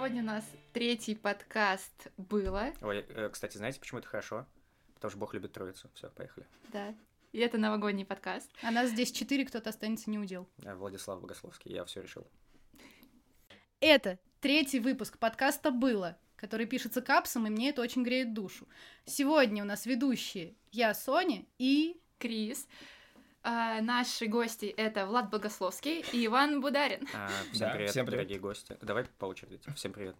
Сегодня у нас третий подкаст было. Ой, э, кстати, знаете, почему это хорошо? Потому что Бог любит троицу. Все, поехали. Да. И это новогодний подкаст. А нас здесь четыре, кто-то останется не удел. Э, Владислав Богословский, я все решил. Это третий выпуск подкаста «Было», который пишется капсом, и мне это очень греет душу. Сегодня у нас ведущие я, Соня, и... Крис. А, наши гости это Влад Богословский и Иван Бударин. А, всем, Да, привет, всем привет. дорогие гости. Давай по очереди. Всем привет.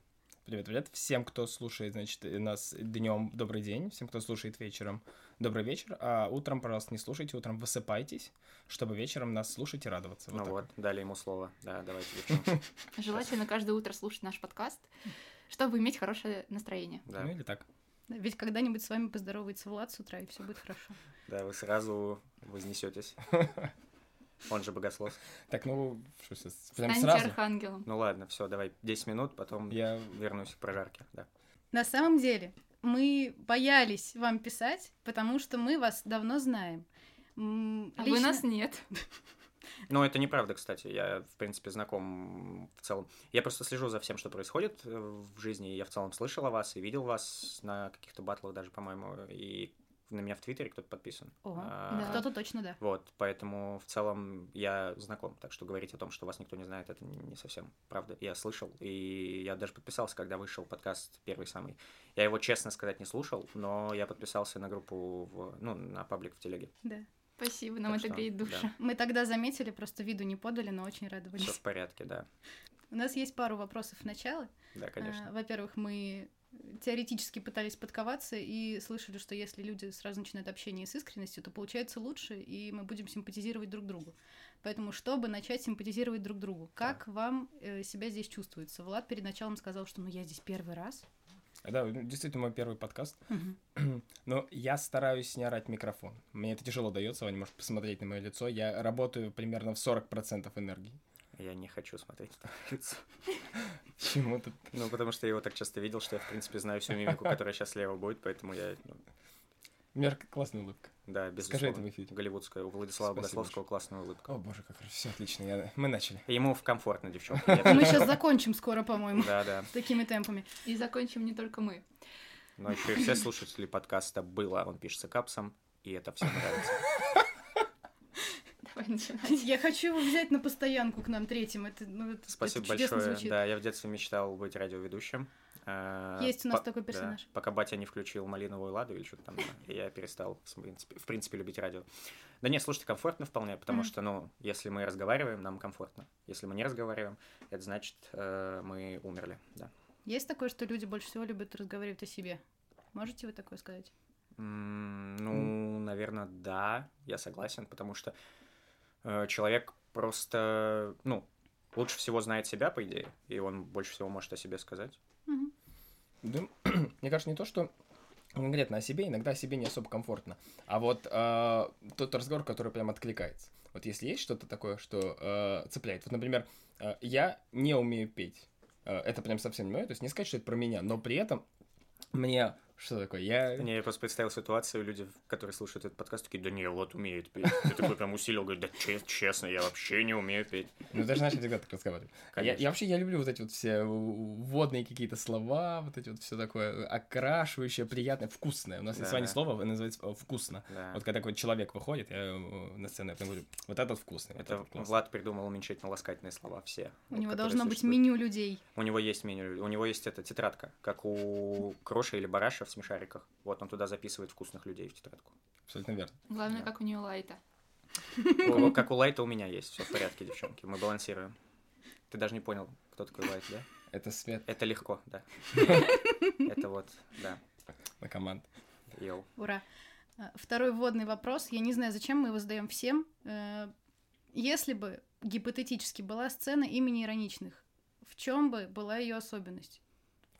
Привет, привет. Всем, кто слушает, значит, нас днем добрый день. Всем, кто слушает вечером, добрый вечер. А утром, пожалуйста, не слушайте, утром высыпайтесь, чтобы вечером нас слушать и радоваться. ну так вот, дали ему слово. Да, давайте. Желательно каждое утро слушать наш подкаст, чтобы иметь хорошее настроение. Да, Ну или так. Ведь когда-нибудь с вами поздоровается Влад с утра, и все будет хорошо. да, вы сразу вознесетесь. Он же богослов. Так, ну, что сейчас? Прям Станьте сразу? архангелом. Ну ладно, все, давай 10 минут, потом Я... вернусь к прожарке. Да. На самом деле, мы боялись вам писать, потому что мы вас давно знаем. А вы лично- нас нет. Ну, это неправда, кстати. Я, в принципе, знаком в целом. Я просто слежу за всем, что происходит э, в жизни. Я в целом слышал о вас и видел вас на каких-то батлах даже, по-моему. И на меня в Твиттере кто-то подписан. О, А, да. Кто-то точно да. Вот, поэтому в целом я знаком. Так что говорить о том, что вас никто не знает, это не совсем правда. Я слышал, и я даже подписался, когда вышел подкаст первый самый. Я его, честно сказать, не слушал, но я подписался на группу, в, ну, на паблик в телеге. да. Спасибо, нам Так это что, греет душу. да. Мы тогда заметили, просто виду не подали, но очень Все радовались. в порядке, да. У нас есть пару вопросов в начало. Да, конечно. А, Во-первых, мы теоретически пытались подковаться и слышали, что если люди сразу начинают общение с искренностью, то получается лучше, и мы будем симпатизировать друг другу. Поэтому, чтобы начать симпатизировать друг другу, как вам э, себя здесь чувствуется? Влад перед началом сказал, что ну я здесь первый раз. Да, действительно, мой первый подкаст. Но я стараюсь не орать в микрофон. Мне это тяжело дается, вы не можете посмотреть на мое лицо. Я работаю примерно в 40% энергии. Я не хочу смотреть на лицо. Почему тут? Ну, потому что я его так часто видел, что я, в принципе, знаю всю мимику, которая сейчас слева будет, поэтому я, ну, У меня классная улыбка. да, без Скажи это в эфире. Голливудская. У Владислава Спасибо Богословского классная улыбка. О, боже, как хорошо. Все отлично. Я... Мы начали. Ему комфортно, девчонки. Мы сейчас закончим скоро, по-моему, Да, да. такими темпами. И закончим не только мы. Но еще и все слушатели подкаста было, он пишется капсом, и это всем нравится. Давай начинать. Я хочу его взять на постоянку к нам третьим. Это, ну, это, Спасибо это большое. звучит. Да, я в детстве мечтал быть радиоведущим. Э, Есть у нас по- такой да, персонаж. пока батя не включил малиновую ладу или что-то там, и я перестал, в принципе, в принципе, любить радио. Да нет, слушайте, комфортно вполне, потому что, ну, если мы разговариваем, нам комфортно. Если мы не разговариваем, это значит, э, мы умерли, да. Есть такое, что люди больше всего любят разговаривать о себе? Можете вы такое сказать? Ну, наверное, да, я согласен, потому что э, человек просто, ну, лучше всего знает себя, по идее, и он больше всего может о себе сказать. Мгм. Да, мне кажется, не то, что конкретно о себе, иногда о себе не особо комфортно. А вот э, тот разговор, который прям откликается. Вот если есть что-то такое, что э, цепляет. Вот, например, э, я не умею петь. Э, это прям совсем не мое. То есть не сказать, что это про меня, но при этом мне... Что такое? Я... Не, я просто представил ситуацию, люди, которые слушают этот подкаст, такие, да не, вот умеет петь. Ты такой прям усилил, говорит, да че- честно, я вообще не умею петь. Ну, даже знаешь, я всегда так разговариваю. А Я, я вообще я люблю вот эти вот все вводные какие-то слова, вот эти вот все такое окрашивающее, приятное, вкусное. У нас есть с вами слово называется э, вкусно. Да. Вот когда какой-то человек выходит я, э, на сцену, я прям говорю, вот этот вкусный. вот Это этот классный». Влад придумал уменьшительно-ласкательные слова, все. У вот, него должно быть существуют. меню людей. У него есть меню, у него есть эта тетрадка, как у Кроши или Бараша в смешариках. Вот он туда записывает вкусных людей в тетрадку. Абсолютно верно. Главное, Да. как у нее лайта. У- Как у Лайта у меня есть, все в порядке, девчонки, мы балансируем. Ты даже не понял, кто такой Лайт, да? Это свет Это легко, да. Это вот, да, на команд. йоу. Ура. А, Второй вводный вопрос. Я не знаю, зачем мы его задаем всем. Э, Если бы гипотетически была сцена имени ироничных, в чем бы была ее особенность?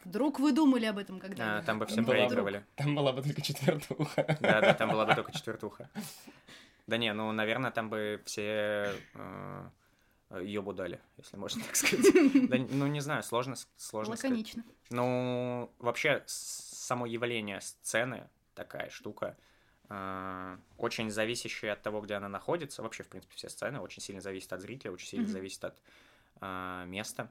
Вдруг вы думали об этом А, когда-нибудь? Там бы все вдруг. проигрывали. Там была бы только четвертуха. Да, да, там была бы только четвертуха. Да не, ну, наверное, там бы все ёбу дали, если можно так сказать. Да, ну, не знаю, сложно, сложно сказать. Лаконично. Ну, вообще, само явление сцены, такая штука, э, очень зависящая от того, где она находится. Вообще, в принципе, все сцены очень сильно зависят от зрителя, очень сильно Мгм. зависит от э, места,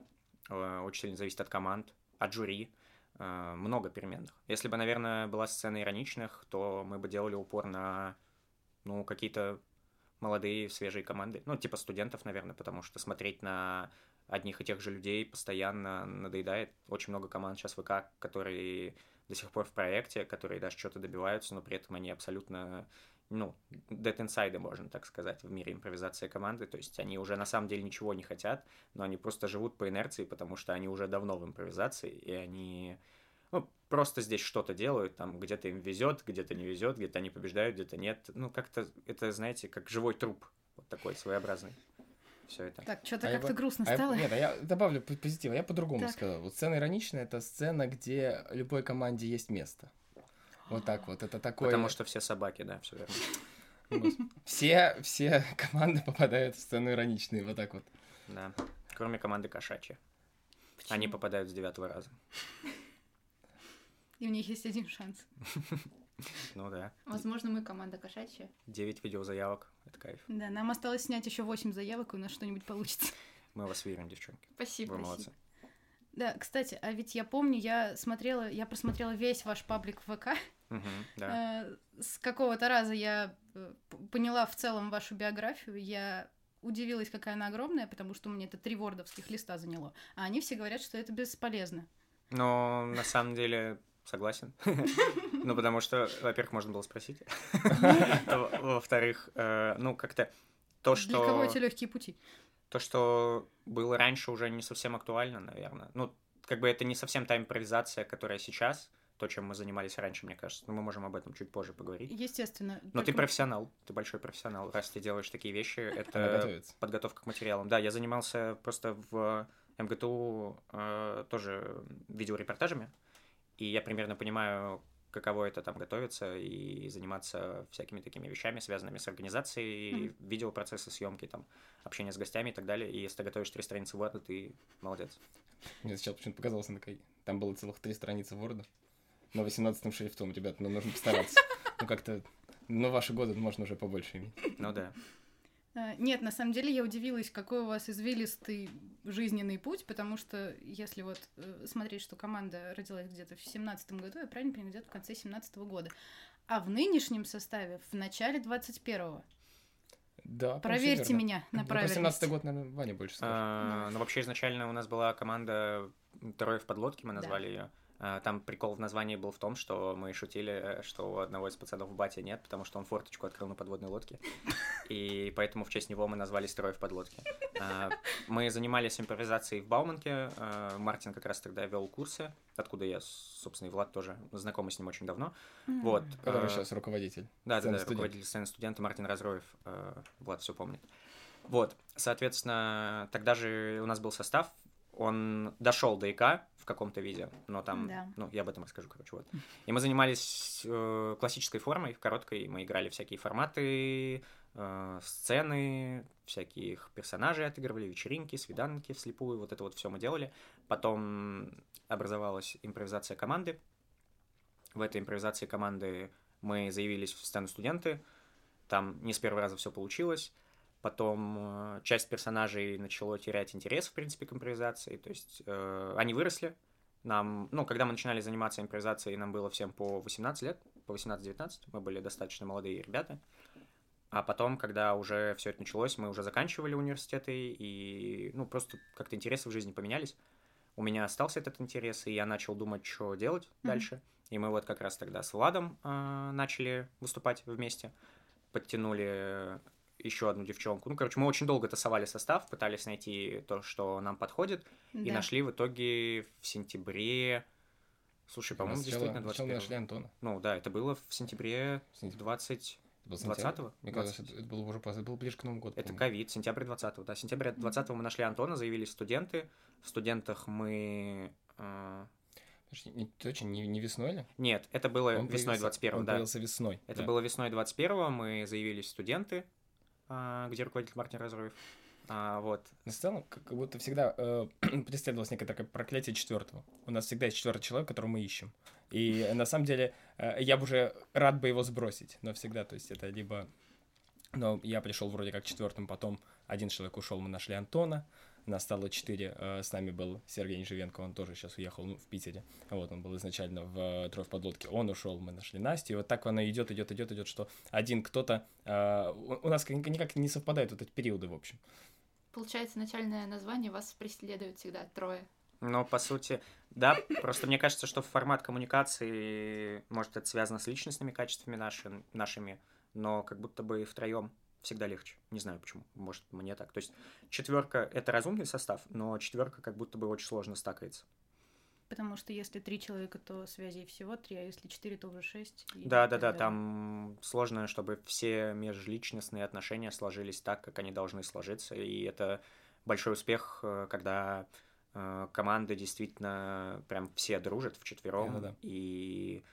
э, очень сильно зависит от команд. От жюри, э, много переменных. Если бы, наверное, была сцена ироничных, то мы бы делали упор на, ну, какие-то молодые, свежие команды. Ну, типа студентов, наверное, потому что смотреть на одних и тех же людей постоянно надоедает. Очень много команд сейчас ВК, которые до сих пор в проекте, которые даже что-то добиваются, но при этом они абсолютно, ну, dead inside, можно так сказать, в мире импровизации команды. То есть они уже на самом деле ничего не хотят, но они просто живут по инерции, потому что они уже давно в импровизации, и они ну, просто здесь что-то делают, там где-то им везет, где-то не везет, где-то они побеждают, где-то нет. Ну, как-то это, знаете, как живой труп, вот такой своеобразный. Все это. Так, что-то А я как-то бы- грустно А я- стало. нет, а я добавлю по- позитива. Я по-другому Так. сказал. Вот сцена ироничная это сцена, где любой команде есть место. Вот так вот. Это такое. Потому что все собаки, да, все верно. Все, все команды попадают в сцену ироничные. Вот так вот. Да. Кроме команды кошачьи. Они попадают с девятого раза. И у них есть один шанс. Ну да. Возможно, мы команда кошачья. Девять видеозаявок. Это кайф. Да, нам осталось снять еще 8 заявок, и у нас что-нибудь получится. Мы вас верим, девчонки. Спасибо. Вы спасибо. молодцы. Да, кстати, а ведь я помню, я смотрела, я просмотрела весь ваш паблик в ВК. Мгм, да. Э, С какого-то раза я э, поняла в целом вашу биографию. Я удивилась, какая она огромная, потому что у меня это три вордовских листа заняло. А они все говорят, что это бесполезно. Но на самом деле согласен. Ну, потому что, во-первых, можно было спросить. Во- Во-вторых, э, ну, как-то то, Для кого что... эти легкие пути? То, что было раньше, уже не совсем актуально, наверное. Ну, как бы это не совсем та импровизация, которая сейчас, то, чем мы занимались раньше, мне кажется. Но мы можем об этом чуть позже поговорить. Естественно. Но ты только- профессионал, ты большой профессионал. Раз ты делаешь такие вещи, это подготовка к материалам. Да, я занимался просто в МГТУ э, тоже видеорепортажами, и я примерно понимаю, каково это там готовиться и заниматься всякими такими вещами, связанными с организацией, видеопроцесса съемки, там, общение с гостями и так далее. И если ты готовишь три страницы Word, ты молодец. Мне сначала почему-то показалось, она такая, там было целых три страницы Word. На 18 шрифтом, ребят, ну нужно постараться. Ну как-то, ну ваши годы можно уже побольше иметь. Ну да. Э, Нет, на самом деле я удивилась, какой у вас извилистый жизненный путь, потому что если вот э, смотреть, что команда родилась где-то в семнадцатом году, я правильно понимаю, где-то в конце семнадцатого года, а в нынешнем составе в начале двадцать первого. Да, Проверьте верно. меня на Ну, Про 17 правильность. год, наверное, Ваня больше скажет. А, Ну, вообще, изначально у нас была команда «Трое в подлодке», мы назвали ее. Там прикол в названии был в том, что мы шутили, что у одного из пацанов батя нет, потому что он форточку открыл на подводной лодке. И поэтому в честь него мы назвались «Трое в подлодке». А, Мы занимались импровизацией в Бауманке. а, Мартин как раз тогда вел курсы, откуда я, собственно, и Влад тоже знакомы с ним очень давно. Вот. Который а, сейчас руководитель. да, да, да, руководитель сцены студента Мартин Разроев, Влад все помнит. Вот, соответственно, тогда же у нас был состав, он дошел до ИК в каком-то виде, но там, Да. ну, я об этом расскажу, короче, вот. И мы занимались э, классической формой, короткой, мы играли всякие форматы, э, сцены, всяких персонажей отыгрывали, вечеринки, свиданки вслепую, вот это вот все мы делали. Потом образовалась импровизация команды. В этой импровизации команды мы заявились в сцену студенты, там не с первого раза все получилось. Потом э, часть персонажей начало терять интерес, в принципе, к импровизации. То есть э, они выросли. Нам, ну, когда мы начинали заниматься импровизацией, нам было всем по 18 лет, по 18-19. Мы были достаточно молодые ребята. А потом, когда уже все это началось, мы уже заканчивали университеты, и, ну, просто как-то интересы в жизни поменялись. У меня остался этот интерес, и я начал думать, что делать Мгм. дальше. И мы вот как раз тогда с Владом э, начали выступать вместе. Подтянули еще одну девчонку. Ну, короче, мы очень долго тасовали состав, пытались найти то, что нам подходит, и Да. нашли в итоге в сентябре... Слушай, по-моему, Сначала- действительно сначала мы 21 нашли Антона. Ну, да, это было в сентябре В сентябре. 20... Это был сентябрь? 20-го? Мне кажется, это это было уже. Это было ближе к Новому году. Это ковид, сентябрь 20-го, да. Сентября 20-го мы нашли Антона, заявились студенты. В студентах мы... э, Подожди, не- Точно, не, не весной ли? Нет, это было Он весной появился- 21-го, Он да. появился весной. Это да. было весной 21-го, мы заявились студенты, где руководитель Мартин Разроев. А, вот. Но в целом, как будто всегда э, преследовалось некое такое проклятие четвертого. У нас всегда есть четвертый человек, которого мы ищем. И э, на самом деле э, я бы уже рад бы его сбросить, но всегда, то есть это либо... Но я пришел вроде как четвертым, потом один человек ушел, мы нашли Антона, нас стало четыре. Э, с нами был Сергей Неживенко, он тоже сейчас уехал ну, в Питере. Вот, он был изначально в э, «Трое в подлодке». Он ушел, мы нашли Настю. И вот так оно идет, идет, идет, идет, что один кто-то... Э, у нас никак не совпадают вот эти периоды, в общем. Получается, начальное название вас преследует всегда трое. Но, по сути, да, просто мне кажется, что формат коммуникации, может, это связано с личностными качествами наши, нашими, но как будто бы втроем всегда легче. Не знаю почему. Может, мне так. То есть четверка это разумный состав, но четверка как будто бы очень сложно стакается. Потому что если три человека, то связей всего три, а если четыре, то уже шесть. Да, да, да. Там сложно, чтобы все межличностные отношения сложились так, как они должны сложиться. И это большой успех, э, когда э, команды действительно прям все дружат в четвером. Да, да. И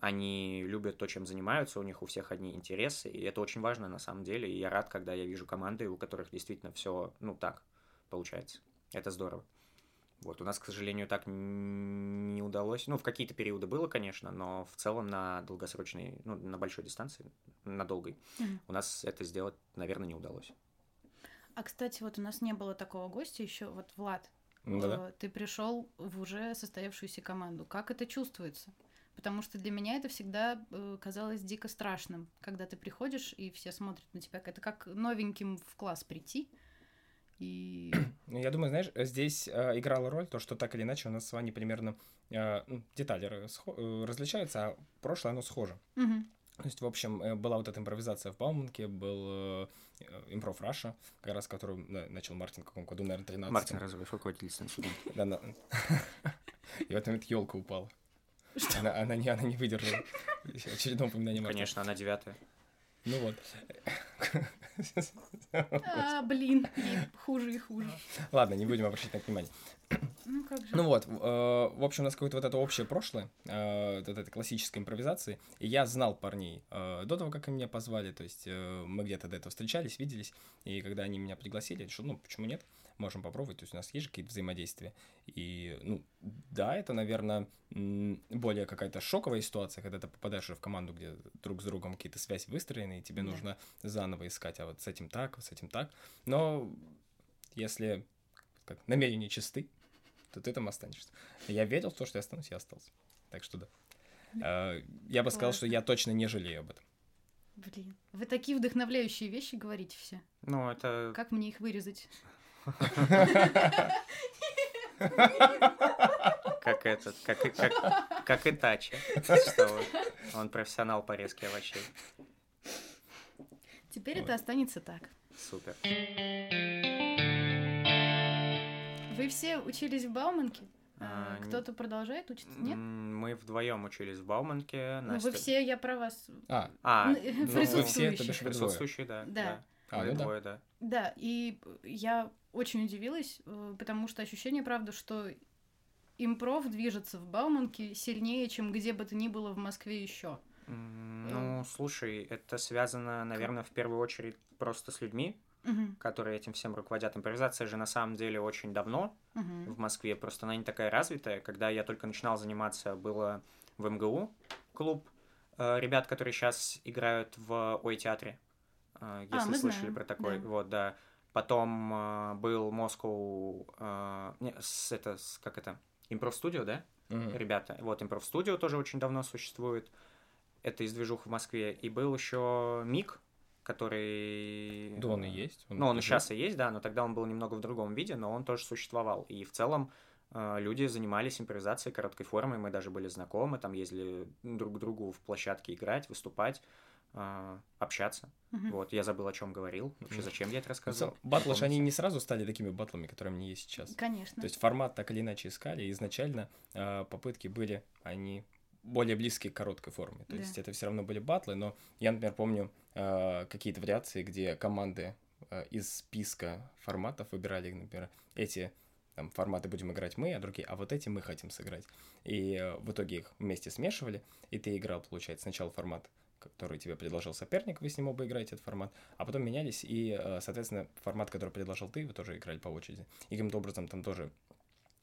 они любят то, чем занимаются, у них у всех одни интересы, и это очень важно на самом деле. И я рад, когда я вижу команды, у которых действительно все, ну, так получается. Это здорово. Вот, у нас, к сожалению, так не удалось. Ну, в какие-то периоды было, конечно, но в целом на долгосрочной, ну, на большой дистанции, на долгой, mm-hmm. у нас это сделать, наверное, не удалось. А, кстати, вот у нас не было такого гостя еще, вот Влад. Ну да. Ты пришел в уже состоявшуюся команду. Как это чувствуется? Потому что для меня это всегда э, казалось дико страшным, когда ты приходишь и все смотрят на тебя. Это как новеньким в класс прийти. И... Ну, я думаю, знаешь, здесь э, играла роль то, что так или иначе у нас с вами примерно э, ну, детали э, различаются, а прошлое оно схоже. Угу. То есть, в общем, э, была вот эта импровизация в Бауманке, был импров Раша, как раз который начал Мартин в каком году, наверное, 13 Мартин Разовый, руководитель Да, и в этот момент елка упала. Что? Она, она, не, она не выдержала очередного упоминания Мартина. Конечно, она девятая. Ну вот. А, блин, хуже и хуже. Ладно, не будем обращать на внимание. Ну, как же. Ну вот, э, в общем, у нас какое-то вот это общее прошлое, э, вот этой классической импровизации, и я знал парней э, до того, как они меня позвали, то есть мы где-то до этого встречались, виделись, и когда они меня пригласили, что, ну, почему нет, можем попробовать, то есть у нас есть какие-то взаимодействия. И, ну, да, это, наверное, более какая-то шоковая ситуация, когда ты попадаешь в команду, где друг с другом какие-то связи выстроены, и тебе да. нужно заново искать, а вот с этим так, с этим так. Но если как, намерения чисты, то ты там останешься. Я верил в то, что я останусь, я остался. Так что да. А, я бы сказал, что я точно не жалею об этом. Блин, вы такие вдохновляющие вещи говорите все. Ну, это... Как мне их вырезать? Как этот, как, как, как Итачи. Он профессионал по резке овощей. Теперь это останется так. Супер. Вы все учились в Бауманке? А, Кто-то продолжает учиться, нет? Мы вдвоем учились в Бауманке. Ну, вы все, я про вас. А, а ну, присутствующие. Вы все, присутствующие, да. Да. А, ну двое, да. Да, и я очень удивилась, э, потому что ощущение, правда, что импров движется в Бауманке сильнее, чем где бы то ни было в Москве еще. Ну, слушай, это связано, наверное, в первую очередь просто с людьми, угу. которые этим всем руководят. Импровизация же на самом деле очень давно угу. в Москве, просто она не такая развитая. Когда я только начинал заниматься, было в МГУ клуб э, ребят, которые сейчас играют в Ой-театре. Э, если а, слышали знаем. про такой, да. вот, да. Потом э, был Москву, э, не, с, это, с, как это, Импров Студио, да? Mm-hmm. Ребята. Вот, Импров Студио тоже очень давно существует. Это из движух в Москве. И был еще Мик, который... Да, он и есть. Он ну, он и сейчас и есть, да, но тогда он был немного в другом виде, но он тоже существовал. И в целом э, люди занимались импровизацией короткой формой, мы даже были знакомы, там ездили друг к другу в площадке играть, выступать. А, общаться. Uh-huh. Вот, я забыл, о чем говорил. Вообще, зачем я это? Ну, батлы же они не сразу стали такими батлами, которые они есть сейчас. Конечно. То есть формат так или иначе искали. Изначально э, попытки были, они более близкие к короткой форме. То да. есть это все равно были батлы, но я, например, помню э, какие-то вариации, где команды э, из списка форматов выбирали, например, эти там, форматы будем играть мы, а другие, а вот эти мы хотим сыграть. И э, в итоге их вместе смешивали, и ты играл, получается, сначала формат который тебе предложил соперник, вы с ним оба играете этот формат, а потом менялись, и, э, соответственно, формат, который предложил ты, вы тоже играли по очереди. И каким-то образом там тоже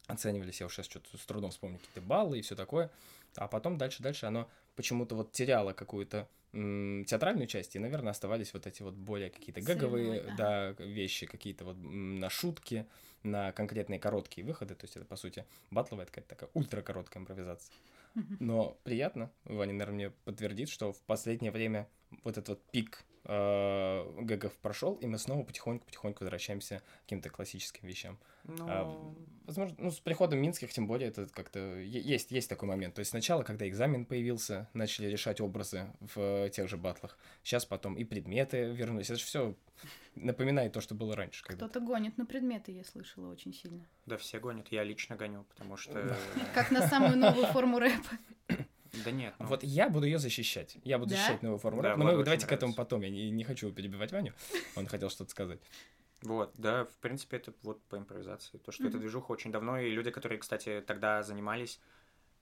оценивались, я уж сейчас что-то с трудом вспомню, какие-то баллы и все такое, а потом дальше-дальше оно почему-то вот теряло какую-то театральную часть, и, наверное, оставались вот эти вот более какие-то гаговые, да. да, вещи, какие-то вот на шутки, на конкретные короткие выходы, то есть это, по сути, батловая какая-то такая ультракороткая импровизация. Но приятно, Ваня, наверное, мне подтвердит, что в последнее время вот этот вот пик э, гэгов прошел, и мы снова потихоньку-потихоньку возвращаемся к каким-то классическим вещам. Ну, А, возможно, ну, с приходом Минских, тем более, это как-то есть, есть такой момент. То есть сначала, когда экзамен появился, начали решать образы в тех же батлах. Сейчас потом и предметы вернулись. Это же все напоминает то, что было раньше. Кто-то гонит на предметы, я слышала очень сильно. да все гонят, я лично гоню, потому что... Как на самую новую форму рэпа. Да нет, ну, Вот я буду ее защищать. Я буду Да? защищать новую форму Да. Но мы давайте к этому нравится. потом. Я не, не хочу перебивать Ваню. Он хотел что-то сказать. Вот, да, в принципе, это вот по импровизации. То, что эта Мгм. движуха очень давно, и люди, которые, кстати, тогда занимались,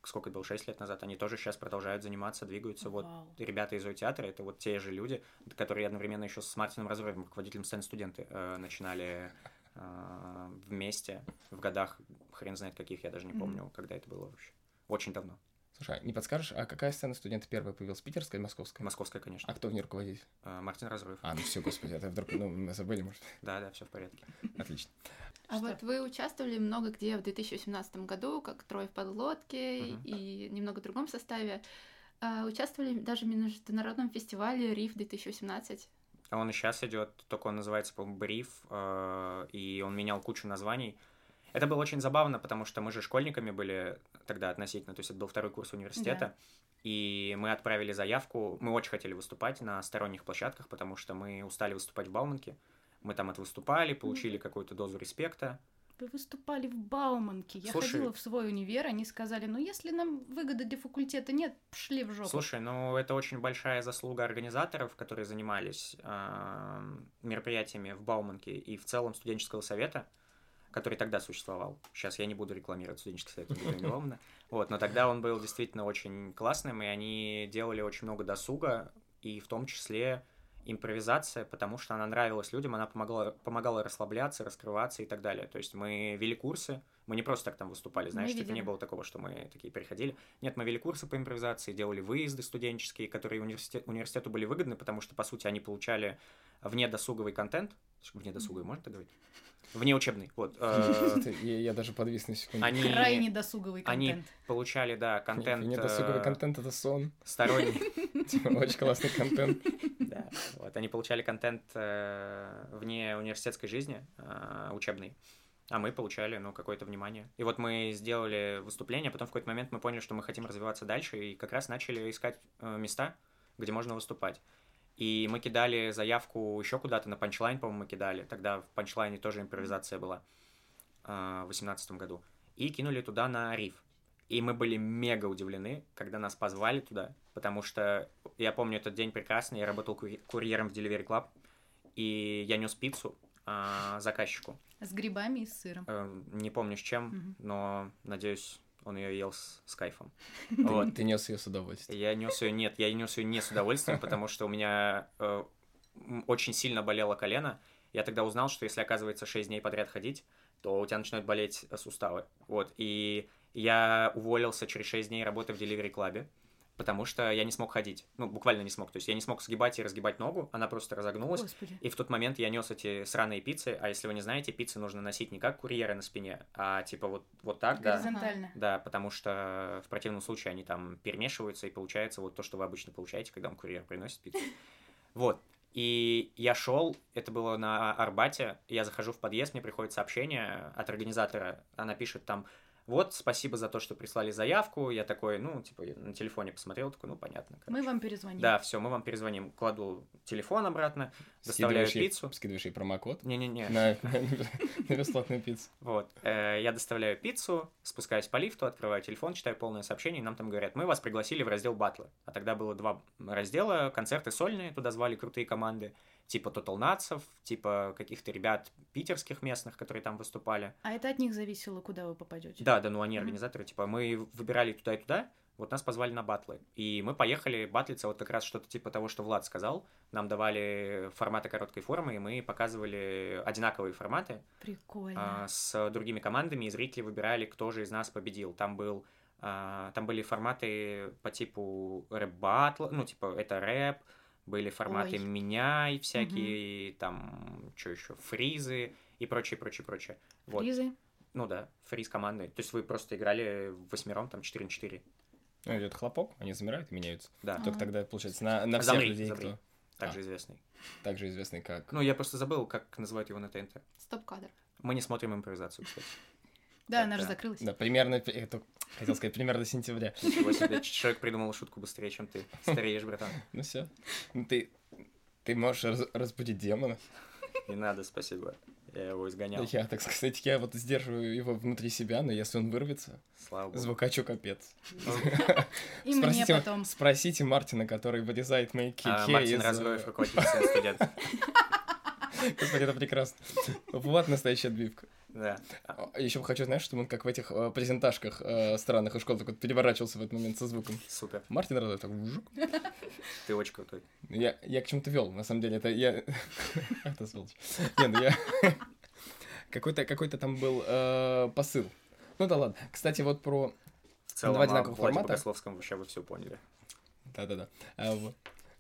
сколько это было, 6 лет назад, они тоже сейчас продолжают заниматься, двигаются. Вот Вау. ребята из театра это вот те же люди, которые одновременно еще с Мартином Разоровым, руководителем сцены студенты, э, начинали э, вместе в годах, хрен знает каких, я даже не помню, когда это было вообще. Очень давно. Слушай, а не подскажешь, а какая сцена студента первая появилась? Питерская или московская? Московская, конечно. А кто в ней руководитель? Э, Мартин Разоров. А, ну все, господи, это вдруг, ну, мы забыли, может. Да, да, все в порядке. Отлично. А Что? вот вы участвовали много где в 2018 году, как Трое в подлодке и немного в другом составе. А, Участвовали даже в международном фестивале РИФ 2018. А он и сейчас идет, только он называется, по-моему, Бриф, э, и он менял кучу названий. Это было очень забавно, потому что мы же школьниками были тогда относительно, то есть это был второй курс университета, и мы отправили заявку, мы очень хотели выступать на сторонних площадках, потому что мы устали выступать в Бауманке, мы там отвыступали, получили какую-то дозу респекта. Вы выступали в Бауманке. Я Слушай- ходила в свой универ, они сказали, ну если нам выгоды для факультета нет, пошли в жопу. Слушай, ну это очень большая заслуга организаторов, которые занимались эм, мероприятиями в Бауманке и в целом студенческого совета, который тогда существовал. Сейчас я не буду рекламировать студенческий совет Баумана. Вот, но тогда он был действительно очень классным, и они делали очень много досуга, и в том числе импровизация, потому что она нравилась людям, она помогала, помогала расслабляться, раскрываться и так далее. То есть мы вели курсы, мы не просто так там выступали, знаешь, Мы типа не было такого, что мы такие приходили. Нет, мы вели курсы по импровизации, делали выезды студенческие, которые университет, университету были выгодны, потому что, по сути, они получали вне досуговый контент. Вне досуговый, можно так говорить? Вне учебный, вот. э, Я, я даже подвис на секунду. Они Крайне досуговый они контент. получали, да, контент Нет, досуговый э, контент это сон. сторонний. Типа, Очень классный контент. Да, вот, они получали контент э, вне университетской жизни, учебный, а мы получали, ну, какое-то внимание. И вот мы сделали выступление, потом в какой-то момент мы поняли, что мы хотим развиваться дальше, и как раз начали искать места, где можно выступать. И мы кидали заявку еще куда-то, на панчлайн, по-моему, мы кидали. Тогда в панчлайне тоже импровизация была э, в 2018 году. И кинули туда на риф. И мы были мега удивлены, когда нас позвали туда, потому что я помню этот день прекрасно, я работал курьером в Delivery Club, и я нес пиццу а, заказчику. С грибами и с сыром. Э, не помню с чем, Мгм. но надеюсь, он ее ел с, с кайфом. Вот. Ты нес ее с удовольствием. Я нес ее, нет, я нес ее не с удовольствием, потому что у меня э, очень сильно болело колено. Я тогда узнал, что если, оказывается, 6 дней подряд ходить, то у тебя начинают болеть э, суставы. Вот, и я уволился через 6 дней работы в Delivery клабе, потому что я не смог ходить. Ну, буквально не смог. То есть я не смог сгибать и разгибать ногу, она просто разогнулась. Господи. И в тот момент я нес эти сраные пиццы, а если вы не знаете, пиццы нужно носить не как курьеры на спине, а типа вот, вот так, да. Горизонтально. Да, потому что в противном случае они там перемешиваются, и получается вот то, что вы обычно получаете, когда вам курьер приносит пиццу. Вот. И я шел, это было на Арбате, я захожу в подъезд, мне приходит сообщение от организатора, она пишет там, вот, спасибо за то, что прислали заявку, я такой, ну, типа, я на телефоне посмотрел, такой, ну, понятно. Мы короче. вам перезвоним. Да, все, мы вам перезвоним, кладу телефон обратно, доставляю Скидываешь ей- пиццу. Скидываешь ей промокод Не-не-не, на, на бесплатную пиццу. вот, э, я доставляю пиццу, спускаюсь по лифту, открываю телефон, читаю полное сообщение, и нам там говорят, мы вас пригласили в раздел батлы. А тогда было два раздела, концерты сольные, туда звали крутые команды, типа Total Нацев, типа каких-то ребят питерских местных, которые там выступали. А это от них зависело, куда вы попадете. Да, да, ну они Мгм. организаторы, типа мы выбирали туда и туда, вот нас позвали на батлы. И мы поехали батлиться, вот как раз что-то типа того, что Влад сказал. Нам давали форматы короткой формы, и мы показывали одинаковые форматы, Прикольно. а, с другими командами, и зрители выбирали, кто же из нас победил. Там был а, там были форматы по типу рэп-батла, ну, типа, это рэп, были форматы Ой. меняй всякие, там, что еще, фризы, и прочее, прочее, прочее. Вот. Ризы. Ну да, фриз командный. То есть вы просто играли восьмером, там, 4 на 4. Ну, идет хлопок, они замирают и меняются. Да, А. Только тогда, получается, на, на всех Замри, людей, замри. кто также А. известный. также известный как... Ну, я просто забыл, как называют его на ТНТ. Стоп-кадр. Мы не смотрим импровизацию, кстати. Да, она же Да. закрылась. Да, примерно, это, хотел сказать, примерно сентября. Ничего себе, человек придумал шутку быстрее, чем ты. Стареешь, братан. Ну все. Ты, ты можешь раз- разбудить демона. Не надо, спасибо. Я его изгонял. Я, так сказать, я вот сдерживаю его внутри себя, но если он вырвется, Слава богу. звукачу капец. И мне потом. спросите Мартина, который вырезает мои кики А, Мартин из... Разгоев, руководитель студент. Господи, это прекрасно. Вот настоящая отбивка. Да. Еще хочу, знаешь, чтобы он как в этих э, презентажках э, странных из школ так вот переворачивался в этот момент со звуком. Супер. Мартин Радой так вжук. Ты очень крутой. Я, я к чему-то вел, на самом деле, это я... Это сволочь. Не, ну я... Какой-то какой там был э, посыл. Ну да ладно. Кстати, вот про... В целом, Два одинаковых формата. Богословском вообще вы все поняли. Да-да-да. А, вот.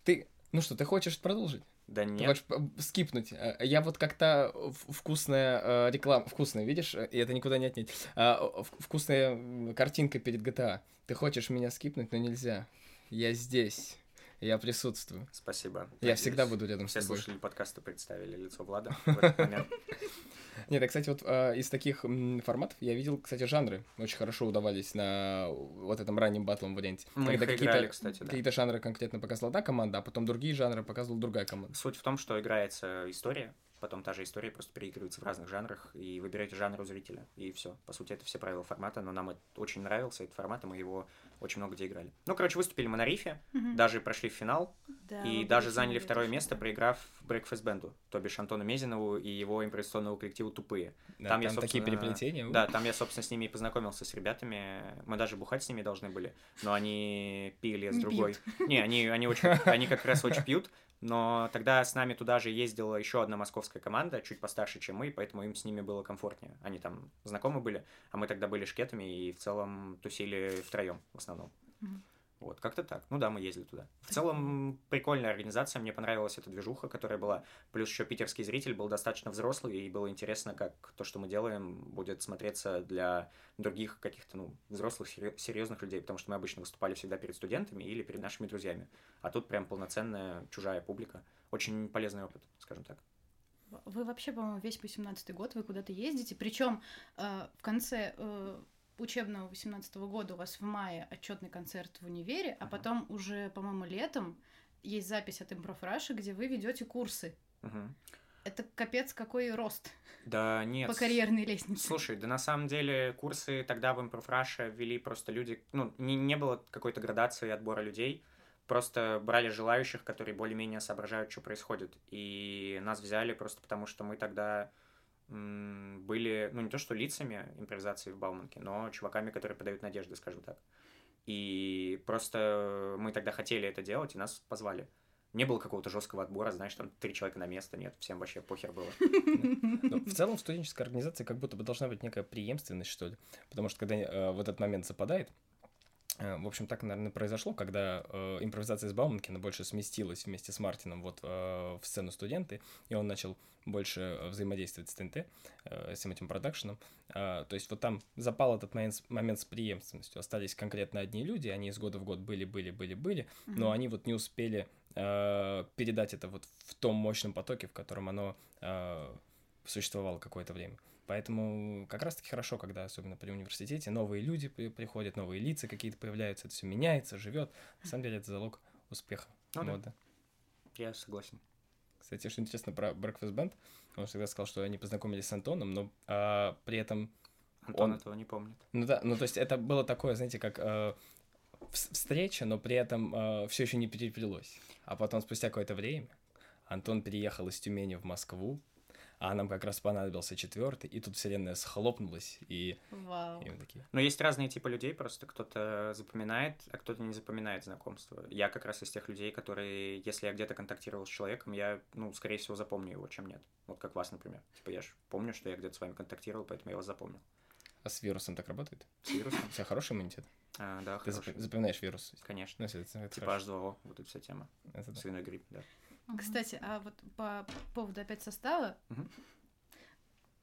Ты... Ну что, ты хочешь продолжить? Да Ты нет. хочешь п- скипнуть? Э, Я вот как-то в- вкусная э, реклама... Вкусная, видишь? И это никуда не отнять. А, Вкусная картинка перед GTA. Ты хочешь меня скипнуть, но нельзя. Я здесь. Я присутствую. Спасибо. Я Надеюсь, всегда буду рядом с Все тобой. слушатели подкаста представили лицо Влада в этот момент. Нет, а, кстати, вот э, из таких форматов я видел, кстати, жанры очень хорошо удавались на вот этом раннем батлом варианте. Мы их какие-то- играли, кстати, да. Какие-то жанры конкретно показывала одна команда, а потом другие жанры показывала другая команда. Суть в том, что играется история, потом та же история просто переигрывается в разных жанрах, и вы берете жанр у зрителя, и все. По сути, это все правила формата, но нам это очень нравился этот формат, и мы его очень много где играли. Ну, короче, выступили мы на рифе, Мгм. даже прошли в финал, Да, и даже заняли второе место, проиграв Breakfast Бенду, то бишь Антону Мезинову и его импровизационному коллективу «Тупые». Да, Там там я, такие собственно, переплетения. Да, там я, собственно, с ними и познакомился, с ребятами. Мы даже бухать с ними должны были, но они пили с Не другой. Не, они, они, очень, они как раз очень пьют, но тогда с нами туда же ездила еще одна московская команда, чуть постарше, чем мы, поэтому им с ними было комфортнее. Они там знакомы были, а мы тогда были шкетами и в целом тусили втроем в основном. Мгм. Вот, как-то так. Ну да, мы ездили туда. В целом, прикольная организация, мне понравилась эта движуха, которая была. Плюс еще питерский зритель был достаточно взрослый, и было интересно, как то, что мы делаем, будет смотреться для других каких-то, ну, взрослых, серьезных людей, потому что мы обычно выступали всегда перед студентами или перед нашими друзьями. А тут прям полноценная чужая публика. Очень полезный опыт, скажем так. Вы вообще, по-моему, весь 18 год вы куда-то ездите. Причем в конце э, учебного 18 года у вас в мае отчетный концерт в универе, а Мгм. потом уже, по-моему, летом есть запись от Improv Russia, где вы ведете курсы. Мгм. Это капец какой рост Да нет. по карьерной лестнице. Слушай, да на самом деле курсы тогда в Импрофраше ввели просто люди, ну, не, не было какой-то градации отбора людей, просто брали желающих, которые более-менее соображают, что происходит. И нас взяли просто потому, что мы тогда были, ну, не то что лицами импровизации в Бауманке, но чуваками, которые подают надежды, скажем так. И просто мы тогда хотели это делать, и нас позвали. Не было какого-то жесткого отбора, знаешь, там три человека на место, нет, всем вообще похер было. Но в целом в студенческой организации как будто бы должна быть некая преемственность, что ли. Потому что когда э, в этот момент западает, в общем, так, наверное, произошло, когда э, импровизация из Бауманкина больше сместилась вместе с Мартином вот э, в сцену студенты, и он начал больше э, взаимодействовать с ТНТ, э, с всем этим продакшеном. А, то есть вот там запал этот момент, с- момент с преемственностью. Остались конкретно одни люди, они из года в год были, были, были, были, но Мгм. они вот не успели э, передать это вот в том мощном потоке, в котором оно э, существовало какое-то время. Поэтому как раз-таки хорошо, когда, особенно при университете, новые люди при- приходят, новые лица какие-то появляются, это все меняется, живет. На самом деле это залог успеха. Ну. Вот, да. Я согласен. Кстати, что интересно про Breakfast Band, он всегда сказал, что они познакомились с Антоном, но а, при этом Антон Он- этого не помнит. ну да, ну то есть это было такое, знаете, как э, вс- встреча, но при этом все еще не переплелось. А потом спустя какое-то время Антон переехал из Тюмени в Москву, а нам как раз понадобился четвертый, и тут вселенная схлопнулась, и, Вау. и мы такие. Но есть разные типы людей, просто кто-то запоминает, а кто-то не запоминает знакомство. Я как раз из тех людей, которые, если я где-то контактировал с человеком, я, ну, скорее всего, запомню его, чем нет. Вот как вас, например. Типа я же помню, что я где-то с вами контактировал, поэтому я вас запомнил. А с вирусом так работает? С вирусом? У тебя хороший иммунитет? А, да, Ты хороший. запоминаешь вирус? Конечно. Ну, это- это Типа хорошо. H2O, вот эта вся тема. Это да. Свиной грипп, да. Кстати, а вот по поводу опять состава,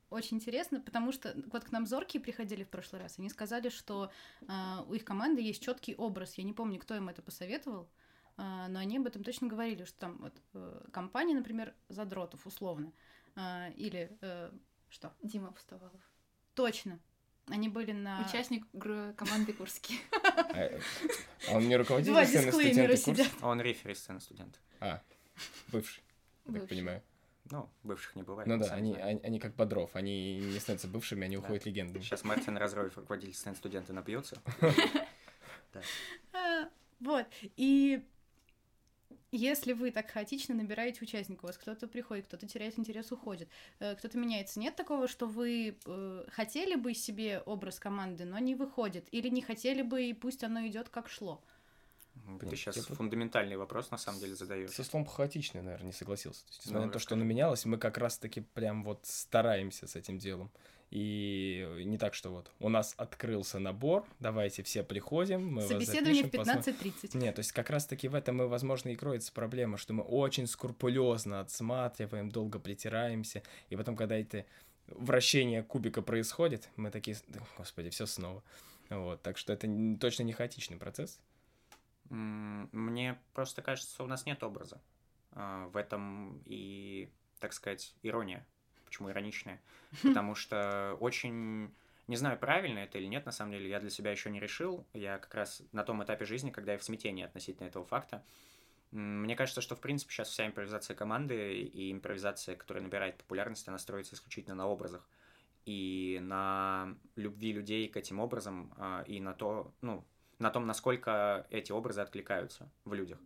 очень интересно, потому что вот к нам зоркие приходили в прошлый раз, они сказали, что э, у их команды есть четкий образ. Я не помню, кто им это посоветовал, э, но они об этом точно говорили, что там вот э, компания, например, задротов условно, э, или э, что? Дима Пустовалов. Точно. Они были на... Участник команды Курский. А он не руководитель Два сцены дисклеймера студенты? А Он рефери сцены студент. А, бывший, я так понимаю. Ну, бывших не бывает. Ну да, они, они, они как Бодров, они не становятся бывшими, они Да. уходят легендами. Сейчас Мартин Разроев, руководитель сцены студента, напьется. А, Вот. И если вы так хаотично набираете участников, у вас кто-то приходит, кто-то теряет интерес, уходит, э, кто-то меняется, нет такого, что вы э, хотели бы себе образ команды, но не выходит, или не хотели бы, и пусть оно идет как шло? Ты Нет, сейчас тут- фундаментальный вопрос на самом деле задаешь. Со словом хаотично, наверное, не согласился. То есть, несмотря Ну, на то, что оно менялось, мы как раз-таки прям вот стараемся с этим делом. И не так, что вот у нас открылся набор, давайте все приходим, мы Собеседование в запишем, посмотрим. 15.30. Нет, то есть как раз-таки в этом и, возможно, и кроется проблема, что мы очень скрупулезно отсматриваем, долго притираемся, и потом, когда это вращение кубика происходит, мы такие, «Да, господи, все снова. Вот, так что это точно не хаотичный процесс. Мне просто кажется, у нас нет образа. А, В этом и, так сказать, ирония. Почему ироничная? Потому что очень... Не знаю, правильно это или нет, на самом деле, я для себя еще не решил. Я как раз на том этапе жизни, когда я в смятении относительно этого факта. Мне кажется, что, в принципе, сейчас вся импровизация команды и импровизация, которая набирает популярность, она строится исключительно на образах. И на любви людей к этим образам, а, и на то, ну, на том, насколько эти образы откликаются в людях.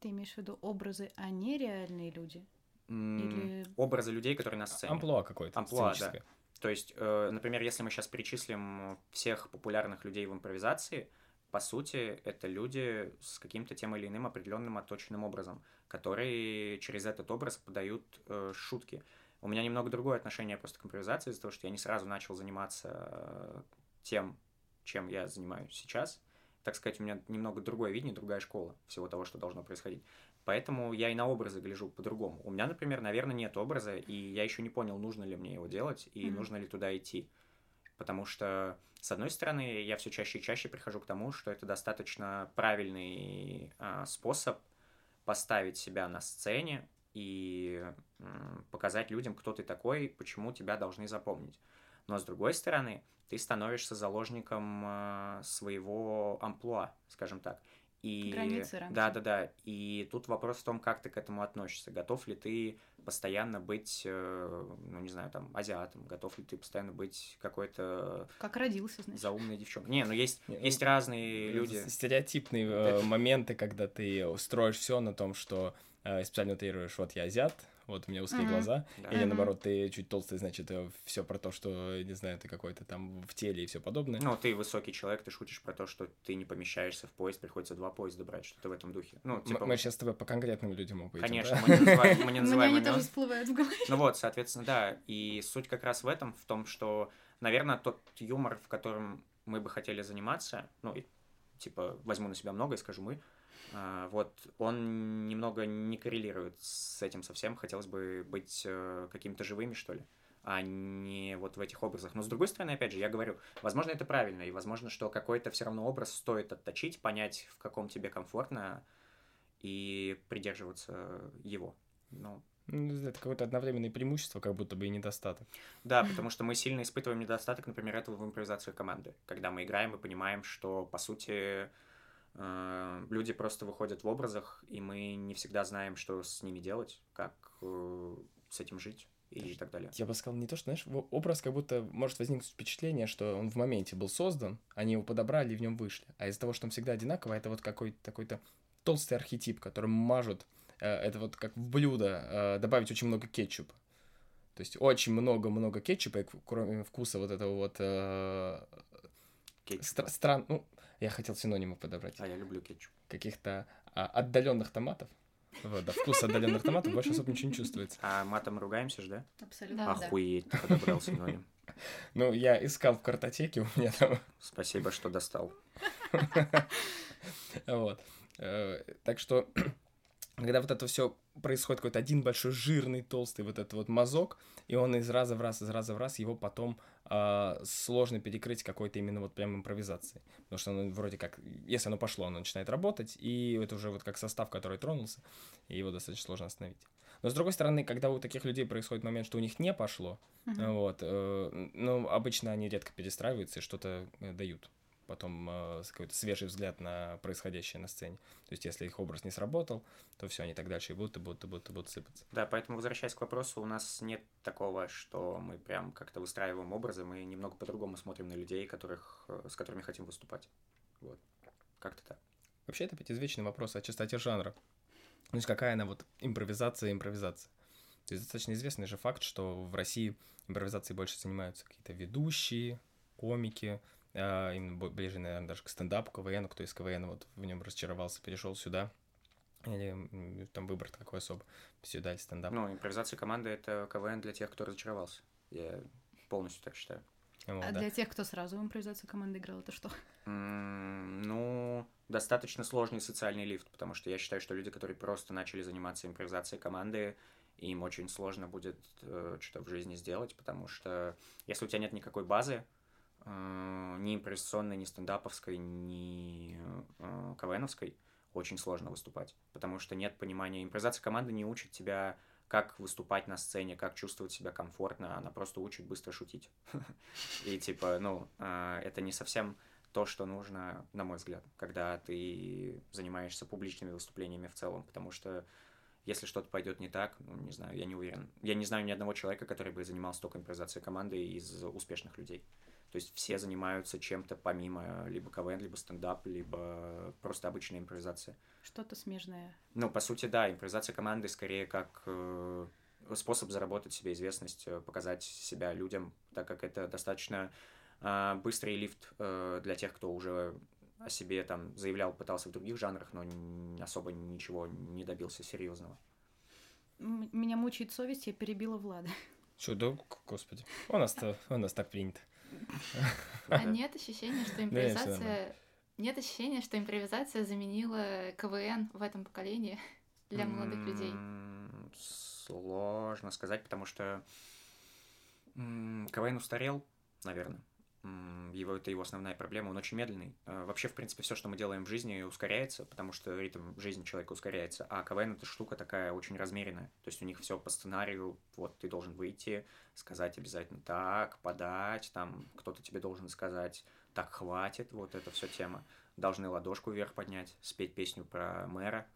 Ты имеешь в виду образы, а не реальные люди? Или... Образы людей, которые на сцене. Амплуа какое-то Амплуа, да. То есть, э, например, если мы сейчас перечислим всех популярных людей в импровизации, по сути, это люди с каким-то тем или иным определенным отточенным образом, которые через этот образ подают э, шутки. У меня немного другое отношение просто к импровизации из-за того, что я не сразу начал заниматься э, тем, чем я занимаюсь сейчас. Так сказать, у меня немного другое видение, другая школа всего того, что должно происходить. Поэтому я и на образы гляжу по-другому. У меня, например, наверное, нет образа, и я еще не понял, нужно ли мне его делать и Мгм. нужно ли туда идти. Потому что, с одной стороны, я все чаще и чаще прихожу к тому, что это достаточно правильный а, способ поставить себя на сцене и м, показать людям, кто ты такой, почему тебя должны запомнить. Но с другой стороны, ты становишься заложником а, своего амплуа, скажем так. И... Границы, рамки. Да, да, да. И тут вопрос в том, как ты к этому относишься. Готов ли ты постоянно быть, э, ну, не знаю, там, азиатом? Готов ли ты постоянно быть какой-то Как родился, значит. заумной девчонкой? Не, ну есть, Не, есть ну, разные люди. Стереотипные э, моменты, когда ты строишь все на том, что э, специально утрируешь, вот я азиат, вот у меня узкие Мгм. глаза, Да. или наоборот, ты чуть толстый, значит, все про то, что, не знаю, ты какой-то там в теле и все подобное. Ну, ты высокий человек, ты шутишь про то, что ты не помещаешься в поезд, приходится два поезда брать, что-то в этом духе. Ну, типа, Мы сейчас с тобой по конкретным людям опытим, конечно, да? мы не называем, мы не У меня называем они тоже всплывают в голове. Ну вот, соответственно, да. И суть как раз в этом, в том, что, наверное, тот юмор, в котором мы бы хотели заниматься, ну, типа, возьму на себя много и скажу мы, вот, он немного не коррелирует с этим совсем. Хотелось бы быть э, какими-то живыми, что ли, а не вот в этих образах. Но, с другой стороны, опять же, я говорю, возможно, это правильно, и возможно, что какой-то все равно образ стоит отточить, понять, в каком тебе комфортно, и придерживаться его. Ну, Ну, Это какое-то одновременное преимущество, как будто бы и недостаток. Да, потому что мы сильно испытываем недостаток, например, этого в импровизации команды. Когда мы играем и понимаем, что, по сути, люди просто выходят в образах, и мы не всегда знаем, что с ними делать, как э, с этим жить и так далее. Я бы сказал, не то, что, знаешь, образ как будто может возникнуть впечатление, что он в моменте был создан, они его подобрали и в нем вышли. А из-за того, что он всегда одинаковый, это вот какой-то такой-то толстый архетип, которым мажут, э, это вот как в блюдо э, добавить очень много кетчупа. То есть очень много-много кетчупа, и кроме вкуса вот этого вот э, стра- стран... Ну, я хотел синонимы подобрать. А я люблю кетчуп. Каких-то отдаленных томатов. Вот, да, вкус отдаленных томатов больше особо ничего не чувствуется. А матом ругаемся же, да? Абсолютно, Да. да. Охуеть, ты подобрал синоним. Ну, я искал в картотеке, у меня там Спасибо, что достал. Вот. Э, Так что когда вот это все происходит какой-то один большой жирный толстый вот этот вот мазок, и он из раза в раз, из раза в раз его потом э, сложно перекрыть какой-то именно вот прям импровизацией. Потому что оно вроде как, если оно пошло, оно начинает работать, и это уже вот как состав, который тронулся, и его достаточно сложно остановить. Но с другой стороны, когда у таких людей происходит момент, что у них не пошло, Мгм. вот, э, ну, обычно они редко перестраиваются и что-то э, дают потом э, какой-то свежий взгляд на происходящее на сцене. То есть, если их образ не сработал, то все, они так дальше и будут, и будут, и будут, и будут сыпаться. Да, поэтому, возвращаясь к вопросу, у нас нет такого, что мы прям как-то выстраиваем образы, мы немного по-другому смотрим на людей, которых, э, с которыми хотим выступать. Вот. Как-то так. Вообще, это опять извечный вопрос о частоте жанра. То есть, какая она вот импровизация, импровизация. То есть, достаточно известный же факт, что в России импровизацией больше занимаются какие-то ведущие, комики, именно бо- ближе, наверное, даже к стендапу, КВН, кто из КВН вот в нем разочаровался, перешел сюда. Или там выбор такой особо. Сюда или стендап. Ну, импровизация команды — это КВН для тех, кто разочаровался. Я полностью так считаю. Вот, А да. для тех, кто сразу в импровизацию команды играл, это что? Ну, достаточно сложный социальный лифт, потому что я считаю, что люди, которые просто начали заниматься импровизацией команды, им очень сложно будет э, что-то в жизни сделать, потому что если у тебя нет никакой базы, ни импровизационной, ни стендаповской, ни э, КВНовской, очень сложно выступать, потому что нет понимания. Импровизация команды не учит тебя, как выступать на сцене, как чувствовать себя комфортно, она просто учит быстро шутить. И типа, ну, э, это не совсем то, что нужно, на мой взгляд, когда ты занимаешься публичными выступлениями в целом, потому что если что-то пойдет не так, ну, не знаю, я не уверен. Я не знаю ни одного человека, который бы занимался только импровизацией команды из успешных людей. То есть все занимаются чем-то помимо либо КВН, либо стендап, либо просто обычная импровизация. Что-то смежное. Ну, по сути, да, импровизация команды скорее как э, способ заработать себе известность, э, показать себя людям, так как это достаточно э, быстрый лифт э, для тех, кто уже о себе там заявлял, пытался в других жанрах, но особо ничего не добился серьезного. Меня мучает совесть, я перебила Влада. К- господи. У нас-то, у нас так принято. А нет ощущения, что импровизация... Нет ощущения, что импровизация заменила КВН в этом поколении для молодых людей. Сложно сказать, потому что КВН устарел, наверное. Его, это его основная проблема, он очень медленный. Э, Вообще, в принципе, все, что мы делаем в жизни, ускоряется, потому что ритм жизни человека ускоряется. А КВН это штука такая очень размеренная. То есть у них все по сценарию, вот ты должен выйти, сказать обязательно так, подать, там кто-то тебе должен сказать, так хватит, вот это все тема. Должны ладошку вверх поднять, спеть песню про мэра.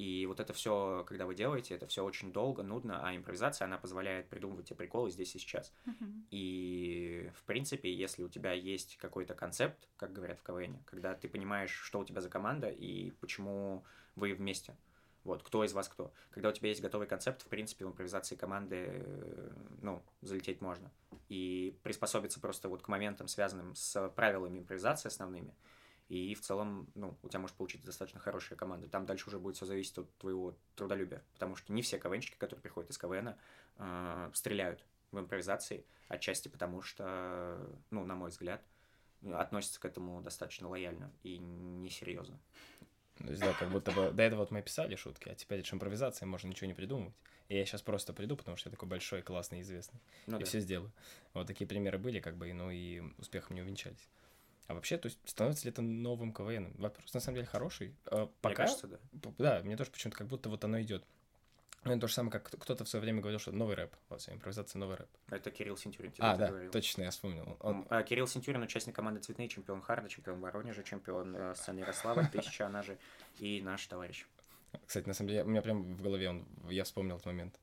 И вот это все, когда вы делаете, это все очень долго, нудно, а импровизация, она позволяет придумывать те приколы здесь и сейчас. Мгм. И, в принципе, если у тебя есть какой-то концепт, как говорят в КВН, когда ты понимаешь, что у тебя за команда и почему вы вместе, вот, кто из вас кто. Когда у тебя есть готовый концепт, в принципе, в импровизации команды, ну, залететь можно. И приспособиться просто вот к моментам, связанным с правилами импровизации основными, и в целом, ну, у тебя может получиться достаточно хорошая команда. Там дальше уже будет все зависеть от твоего трудолюбия. Потому что не все КВНщики, которые приходят из КВН, э, стреляют в импровизации. Отчасти потому что, ну, на мой взгляд, относятся к этому достаточно лояльно и несерьезно. То есть, да, как будто бы до этого вот мы писали шутки, а теперь это импровизация, можно ничего не придумывать. И я сейчас просто приду, потому что я такой большой, классный, известный. Ну, и да. все сделаю. Вот такие примеры были, как бы, ну и успехом не увенчались. А вообще, то есть, становится ли это новым КВН? Вопрос, на самом деле, хороший. А Мне Пока, кажется, да. да, мне тоже почему-то как будто вот оно идет. Ну, это то же самое, как кто-то в свое время говорил, что новый рэп, во всей импровизация новый рэп. Это Кирилл Синтюрин тебе А, да, говорил. точно, я вспомнил. Он, А, Кирилл Синтюрин, участник команды «Цветные», чемпион Харда, чемпион Воронежа, чемпион э, сцены Ярослава, тысяча, она же, и наш товарищ. кстати, на самом деле, у меня прям в голове он, я вспомнил этот момент.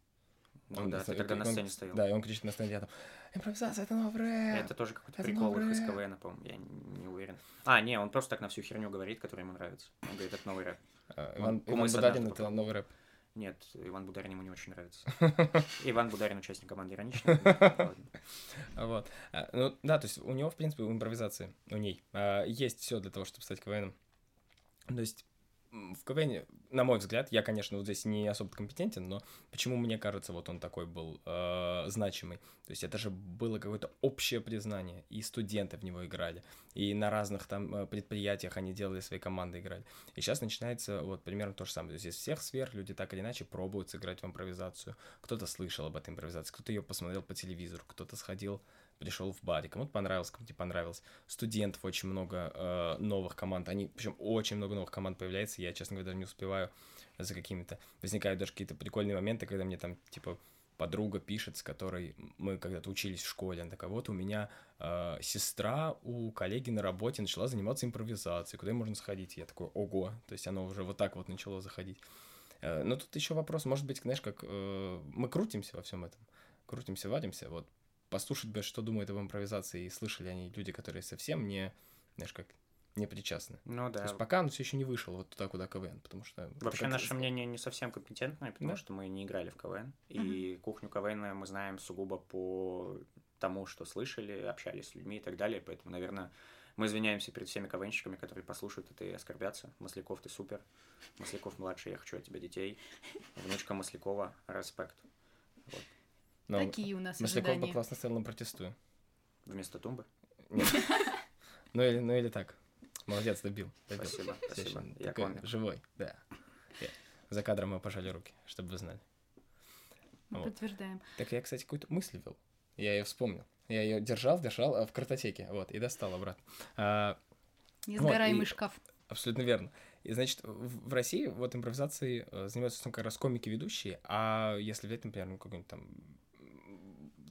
Ну Он да, на- ты тогда на он- сцене стоял. Да, и он кричит на стенде, я там, импровизация, это новый рэп. Это тоже какой-то Это прикол их из КВН, по-моему, я не не уверен. А, не, он просто так на всю херню говорит, которая ему нравится. Он говорит, это новый рэп. А, Он Иван, Иван Бударин это новый рэп. Нет, Иван Бударин ему не очень нравится. Иван Бударин участник команды. А Вот. А, Ну, да, то есть у него, в принципе, у импровизации, у ней, а, есть все для того, чтобы стать КВНом. То есть в КВН, на мой взгляд, я, конечно, вот здесь не особо компетентен, но почему мне кажется, вот он такой был э, значимый? То есть это же было какое-то общее признание, и студенты в него играли, и на разных там э, предприятиях они делали свои команды, играли. И сейчас начинается вот примерно то же самое. То есть из всех сфер люди так или иначе пробуют сыграть в импровизацию. Кто-то слышал об этой импровизации, кто-то ее посмотрел по телевизору, кто-то сходил пришел в баре, кому-то понравилось, кому-то не понравилось. Студентов очень много э, новых команд, они, причем очень много новых команд появляется, я, честно говоря, даже не успеваю за какими-то... Возникают даже какие-то прикольные моменты, когда мне там, типа, подруга пишет, с которой мы когда-то учились в школе, она такая, вот у меня э, сестра у коллеги на работе начала заниматься импровизацией, куда можно сходить? Я такой, ого, то есть оно уже вот так вот начало заходить. Э, но тут еще вопрос, может быть, знаешь, как э, мы крутимся во всем этом, крутимся, вадимся, вот послушать бы, что думают об импровизации, и слышали они люди, которые совсем не, знаешь, как не причастны. Ну да. То есть пока он все еще не вышел вот туда, куда КВН, потому что... Вообще как- наше мнение не совсем компетентное, потому Да? что мы не играли в КВН. И кухню КВН мы знаем сугубо по тому, что слышали, общались с людьми и так далее. Поэтому, наверное, мы извиняемся перед всеми КВНщиками, которые послушают это и оскорбятся. Масляков, ты супер. Масляков младший, я хочу от тебя детей. Внучка Маслякова, респект. Но Такие у нас Масляков бы ожидания. классно стоял на протестую. Вместо тумбы. Нет. Ну или, ну или так. Молодец, добил. добил. Спасибо, Всё спасибо. Я живой, да. Я- За кадром мы пожали руки, чтобы вы знали. Мы Вот. подтверждаем. Так я, кстати, какую-то мысль вел. Я ее вспомнил. Я ее держал, держал а, в картотеке, вот, и достал обратно. А, Несгораемый и- шкаф. Абсолютно верно. И, значит, в России вот импровизацией э, занимаются как раз комики-ведущие, а если взять, например, ну, какую-нибудь там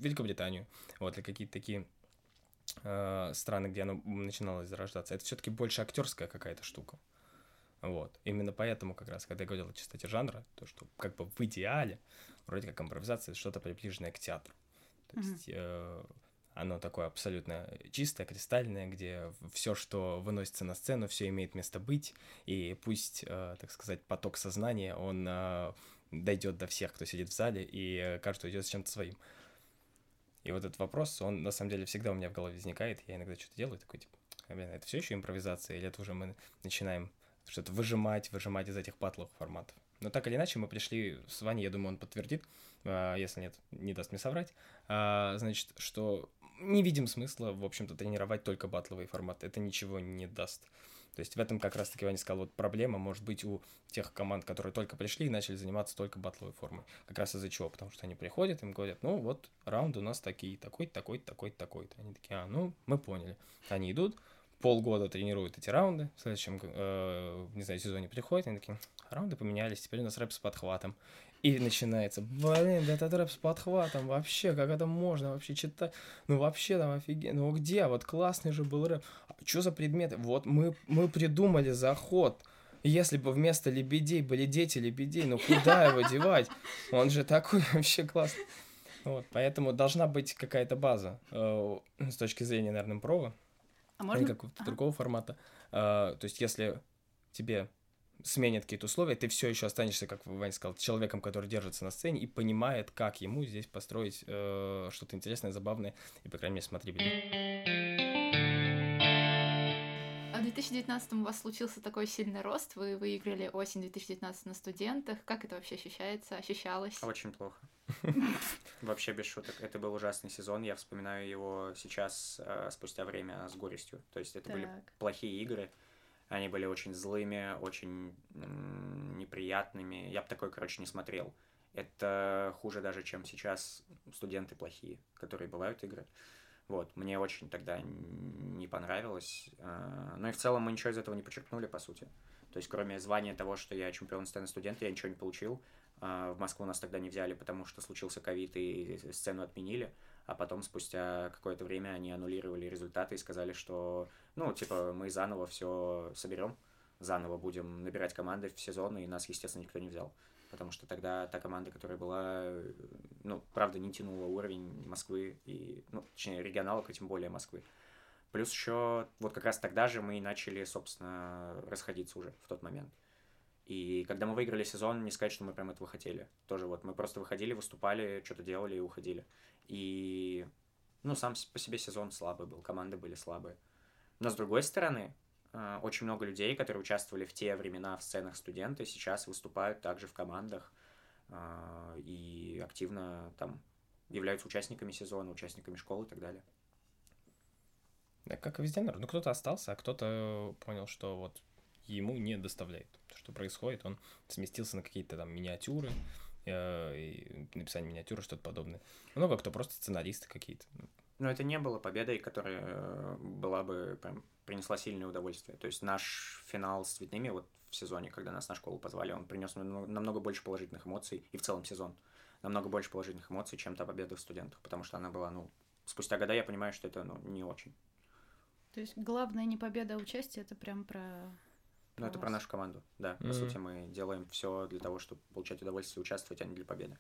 Великобританию, вот, или какие-то такие э, страны, где оно начиналось зарождаться, это все-таки больше актерская какая-то штука. Вот. Именно поэтому как раз, когда я говорил о чистоте жанра, то, что как бы в идеале, вроде как импровизация, это что-то приближенное к театру. То Мгм. есть э, оно такое абсолютно чистое, кристальное, где все, что выносится на сцену, все имеет место быть, и пусть, э, так сказать, поток сознания, он э, дойдет до всех, кто сидит в зале, и э, каждый идет с чем-то своим. И вот этот вопрос, он на самом деле всегда у меня в голове возникает. Я иногда что-то делаю, такой, типа, «А, блин, это все еще импровизация, или это уже мы начинаем что-то выжимать, выжимать из этих патловых форматов. Но так или иначе, мы пришли с Ваней, я думаю, он подтвердит, а, если нет, не даст мне соврать, а, значит, что не видим смысла, в общем-то, тренировать только батловый формат. Это ничего не даст. То есть в этом как раз-таки Ваня сказал, вот проблема может быть у тех команд, которые только пришли и начали заниматься только батловой формой. Как раз из-за чего? Потому что они приходят, им говорят, ну вот, раунды у нас такие, такой-то, такой-то, такой-то, такой-то. Они такие, а, ну, мы поняли. Они идут, полгода тренируют эти раунды, в следующем, э, не знаю, сезоне приходят, они такие, раунды поменялись, теперь у нас рэп с подхватом. И начинается, блин, да этот рэп с подхватом, вообще, как это можно вообще читать? Ну вообще там офигенно, ну где, вот классный же был рэп. А что за предметы? Вот мы, мы придумали заход. Если бы вместо лебедей были дети лебедей, ну куда его девать? Он же такой вообще классный. Вот, поэтому должна быть какая-то база э, с точки зрения, наверное, импрова, А или можно? какого-то Ага. другого формата. А, то есть, если тебе сменят какие-то условия, ты все еще останешься, как Ваня сказал, человеком, который держится на сцене и понимает, как ему здесь построить э, что-то интересное, забавное и, по крайней мере, смотрибельное. А в 2019 у вас случился такой сильный рост, вы выиграли осень 2019 на студентах. Как это вообще ощущается, ощущалось? Очень плохо. Вообще без шуток. Это был ужасный сезон. Я вспоминаю его сейчас, э, спустя время, с горестью. То есть это были плохие игры. Они были очень злыми, очень неприятными. Я бы такой, короче, не смотрел. Это хуже даже, чем сейчас студенты плохие, которые бывают игры. Вот, мне очень тогда не понравилось. А, Ну и в целом мы ничего из этого не почерпнули, по сути. То есть, кроме звания того, что я чемпион сцены студента, я ничего не получил. А, В Москву нас тогда не взяли, потому что случился ковид и сцену отменили. А потом, спустя какое-то время, они аннулировали результаты и сказали, что, ну, типа, мы заново все соберем, заново будем набирать команды в сезон, и нас, естественно, никто не взял. Потому что тогда та команда, которая была, ну, правда, не тянула уровень Москвы и, ну, точнее, регионалок, и тем более Москвы. Плюс еще вот как раз тогда же мы и начали, собственно, расходиться уже в тот момент. И когда мы выиграли сезон, не сказать, что мы прям этого хотели. Тоже вот мы просто выходили, выступали, что-то делали и уходили. И, ну, сам по себе сезон слабый был, команды были слабые. Но с другой стороны, очень много людей, которые участвовали в те времена в сценах студенты, сейчас выступают также в командах э, и активно там являются участниками сезона, участниками школы и так далее. Да, как и везде, наверное. Ну, кто-то остался, а кто-то понял, что вот ему не доставляет. Что происходит, он сместился на какие-то там миниатюры, э, и написание миниатюры, что-то подобное. Много кто просто сценаристы какие-то. Но это не было победой, которая э, была бы прям принесла сильное удовольствие. То есть наш финал с цветными вот в сезоне, когда нас на школу позвали, он принес намного больше положительных эмоций, и в целом сезон, намного больше положительных эмоций, чем та победа в студентах, потому что она была, ну, спустя года я понимаю, что это, ну, не очень. То есть главное не победа, а участие, это прям про... Ну, это про нашу команду, да. Mm-hmm. По сути, мы делаем все для того, чтобы получать удовольствие, участвовать, а не для победы.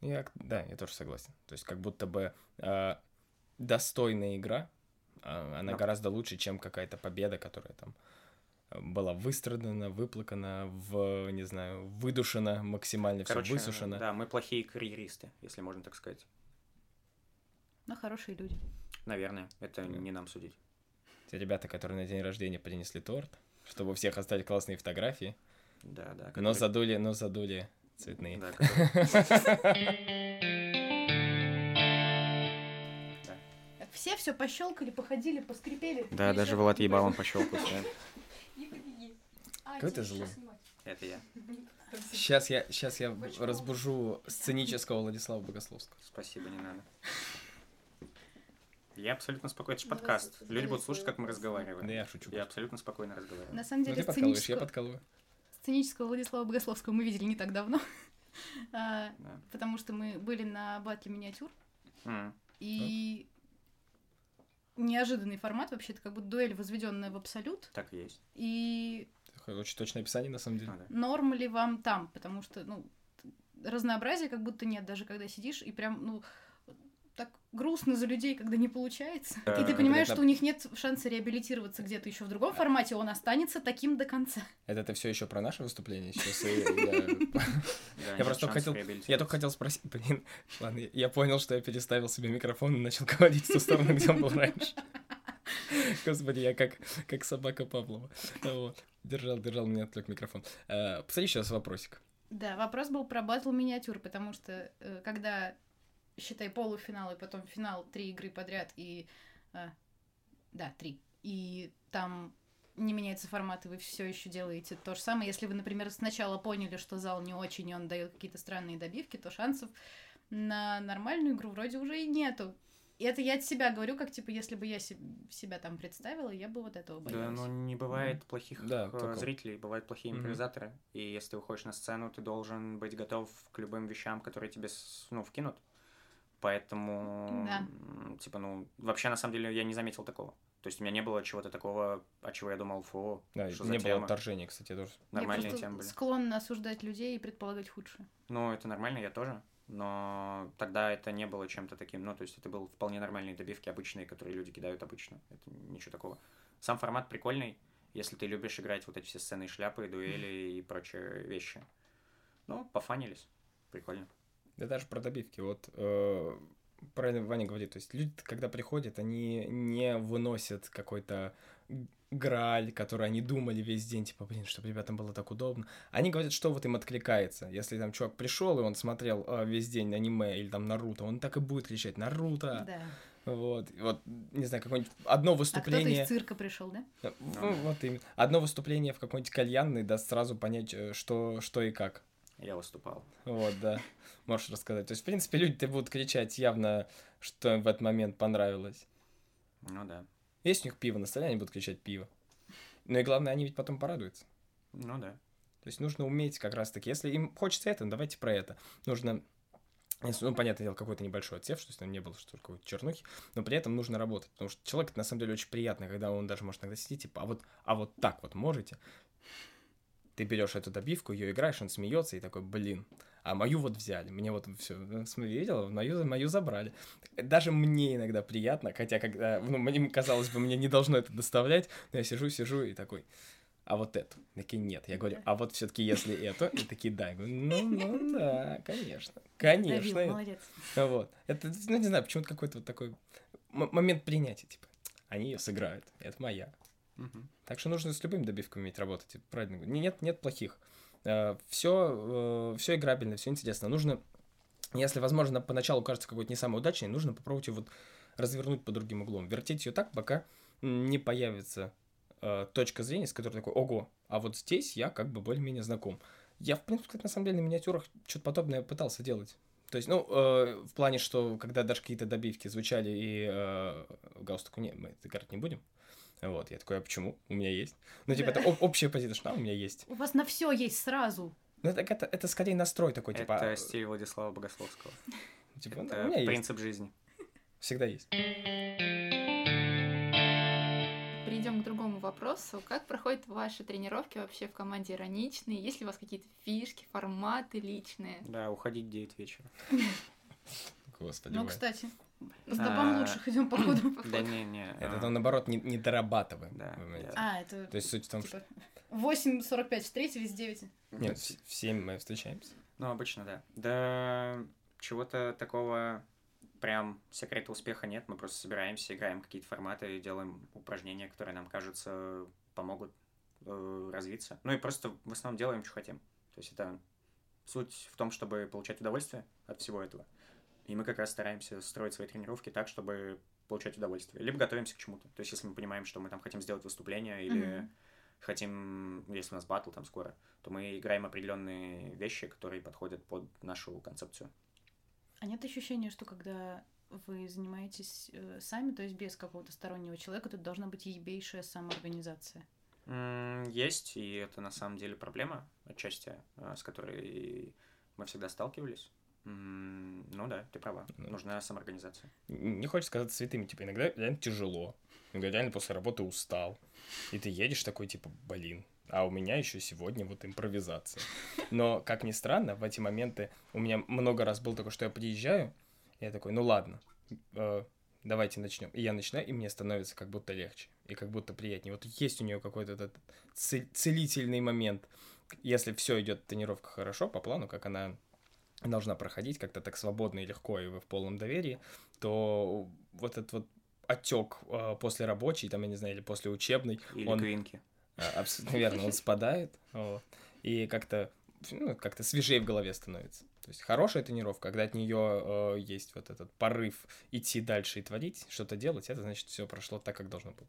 Я, да, я тоже согласен. То есть как будто бы э, достойная игра, она Но. гораздо лучше, чем какая-то победа, которая там была выстрадана, выплакана, в, не знаю, выдушена максимально, все высушено. Да, мы плохие карьеристы, если можно так сказать. Но хорошие люди. Наверное, это да. не нам судить. Те ребята, которые на день рождения принесли торт, чтобы у всех оставить классные фотографии. Да, да. Которые... Но задули, но задули цветные. Да, Все все пощелкали, походили, поскрипели. Да, даже Влад ебалом пощелкался. Какой ты злой. Это я. Сейчас я, сейчас я разбужу сценического Владислава Богословского. Спасибо, не надо. Я абсолютно спокойно. Это же подкаст. Люди будут слушать, как мы разговариваем. Да я шучу. Я абсолютно спокойно разговариваю. На самом деле, ну, ты подкалываешь, я подкалываю. Сценического Владислава Богословского мы видели не так давно. а, да. Потому что мы были на батле миниатюр. Mm. И неожиданный формат вообще. Это как будто дуэль, возведенная в абсолют. Так и есть. И... Очень точное описание, на самом деле. А, да. Норм ли вам там? Потому что, ну, разнообразия как будто нет, даже когда сидишь и прям, ну, грустно за людей, когда не получается. Да, и ты понимаешь, что у них нет шанса реабилитироваться где-то еще в другом формате, он останется таким до конца. Это ты все еще про наше выступление сейчас? Я просто хотел, я только хотел спросить, блин, ладно, я понял, что я переставил себе микрофон и начал говорить в ту сторону, где он был раньше. Господи, я как, как собака Павлова. Вот. Держал, держал, меня отвлек микрофон. Э, посмотри сейчас вопросик. Да, вопрос был про батл миниатюр, потому что э, когда считай, полуфинал и потом финал, три игры подряд, и... Э, да, три. И там не меняется формат, и вы все еще делаете то же самое. Если вы, например, сначала поняли, что зал не очень, и он дает какие-то странные добивки, то шансов на нормальную игру вроде уже и нету. И это я от себя говорю, как типа, если бы я себя там представила, я бы вот этого боялась. Да, но не бывает mm плохих да, э, зрителей, бывают плохие mm-hmm. импровизаторы. И если ты выходишь на сцену, ты должен быть готов к любым вещам, которые тебе ну, вкинут. Поэтому, да. типа, ну, вообще, на самом деле, я не заметил такого. То есть у меня не было чего-то такого, от чего я думал, фу, да, что не за было отторжения, кстати, тоже. Нормальные я темы были. склонна осуждать людей и предполагать худшее. Ну, это нормально, я тоже. Но тогда это не было чем-то таким, ну, то есть это был вполне нормальные добивки, обычные, которые люди кидают обычно. Это ничего такого. Сам формат прикольный, если ты любишь играть вот эти все сцены шляпы, дуэли и прочие вещи. Ну, пофанились. Прикольно. Да даже про добивки. Вот э, правильно Ваня говорит, то есть люди, когда приходят, они не выносят какой-то граль, который они думали весь день, типа, блин, чтобы ребятам было так удобно. Они говорят, что вот им откликается. Если там чувак пришел, и он смотрел э, весь день аниме или там Наруто, он так и будет кричать «Наруто!» Да. Вот, вот, не знаю, какое-нибудь одно выступление... А кто-то из цирка пришел, да? Ну, вот именно. Одно выступление в какой-нибудь кальянной даст сразу понять, э, что, что и как. Я выступал. Вот, да. Можешь рассказать. То есть, в принципе, люди-то будут кричать явно, что им в этот момент понравилось. Ну да. Есть у них пиво на столе, они будут кричать пиво. Ну и главное, они ведь потом порадуются. Ну да. То есть нужно уметь как раз-таки, если им хочется это, ну давайте про это. Нужно ну, понятное дело, какой-то небольшой отсев, что там не было что какой-то чернухи, но при этом нужно работать, потому что человек, на самом деле, очень приятный, когда он даже может иногда сидеть, типа, а вот, а вот так вот можете, ты берешь эту добивку, ее играешь, он смеется и такой, блин, а мою вот взяли, мне вот все, ну, смотри, видела, мою, мою забрали. Даже мне иногда приятно, хотя когда, ну, мне казалось бы, мне не должно это доставлять, но я сижу, сижу и такой, а вот эту? Такие, нет. Я говорю, а вот все-таки если это, и такие, да. Я говорю, ну, ну, да, конечно. Конечно. Давил, молодец. Вот. Это, ну, не знаю, почему-то какой-то вот такой момент принятия, типа, они ее сыграют, это моя. Мгм. Так что нужно с любыми добивками уметь работать. это Правильно. Нет, нет плохих. Все, все играбельно, все интересно. Нужно, если, возможно, поначалу кажется какой-то не самый удачный, нужно попробовать ее вот развернуть по другим углом. Вертеть ее так, пока не появится э, точка зрения, с которой такой, ого, а вот здесь я как бы более-менее знаком. Я, в принципе, на самом деле, на миниатюрах что-то подобное пытался делать. То есть, ну, э, в плане, что когда даже какие-то добивки звучали и э, галстуку не, мы это играть не будем. Вот, я такой, а почему? У меня есть. Ну, типа, это об- общая позиция, что а, у меня есть. У вас на все есть сразу. Ну, так это, это скорее настрой такой, типа, Это а, стиль Владислава Богословского. типа, ну, Это у меня есть, принцип жизни. всегда есть. Перейдем к другому вопросу. Как проходят ваши тренировки вообще в команде ироничные? Есть ли у вас какие-то фишки, форматы личные? Да, уходить в 9 вечера. Господи, Ну, кстати, с добом А. лучше идем по ходу. Да не-не. Это а, там, наоборот, не, не дорабатываем. Да. А, это То есть суть в том, что... типа 8.45 встретились, 9. Нет, в 7 мы встречаемся. Ну, обычно, да. Да, чего-то такого прям секрета успеха нет. Мы просто собираемся, играем какие-то форматы, делаем упражнения, которые нам кажутся помогут э, развиться. Ну и просто в основном делаем, что хотим. То есть это суть в том, чтобы получать удовольствие от всего этого. И мы как раз стараемся строить свои тренировки так, чтобы получать удовольствие. Либо готовимся к чему-то. То есть если мы понимаем, что мы там хотим сделать выступление или Мгм. хотим, если у нас батл там скоро, то мы играем определенные вещи, которые подходят под нашу концепцию. А нет ощущения, что когда вы занимаетесь э, сами, то есть без какого-то стороннего человека, тут должна быть ебейшая самоорганизация? М, Есть, и это на самом деле проблема отчасти, а, с которой мы всегда сталкивались. Ну да, ты права. Ну. Нужна самоорганизация. Не хочется сказать святыми, типа, иногда реально тяжело. Иногда реально после работы устал. И ты едешь такой, типа, блин, а у меня еще сегодня вот импровизация. Но, как ни странно, в эти моменты у меня много раз было такое, что я приезжаю, и я такой, ну ладно, э, давайте начнем. И я начинаю, и мне становится как будто легче, и как будто приятнее. Вот есть у нее какой-то этот цел- целительный момент. Если все идет тренировка хорошо, по плану, как она должна проходить как-то так свободно и легко, и вы в полном доверии, то вот этот вот отек после рабочей, там, я не знаю, или после учебной, Или Он- гвинки. а, Абсолютно верно, он спадает, и как-то ну, как-то свежее в голове становится. То есть хорошая тренировка, когда от нее есть вот этот порыв идти дальше и творить, что-то делать, это значит все прошло так, как должно было.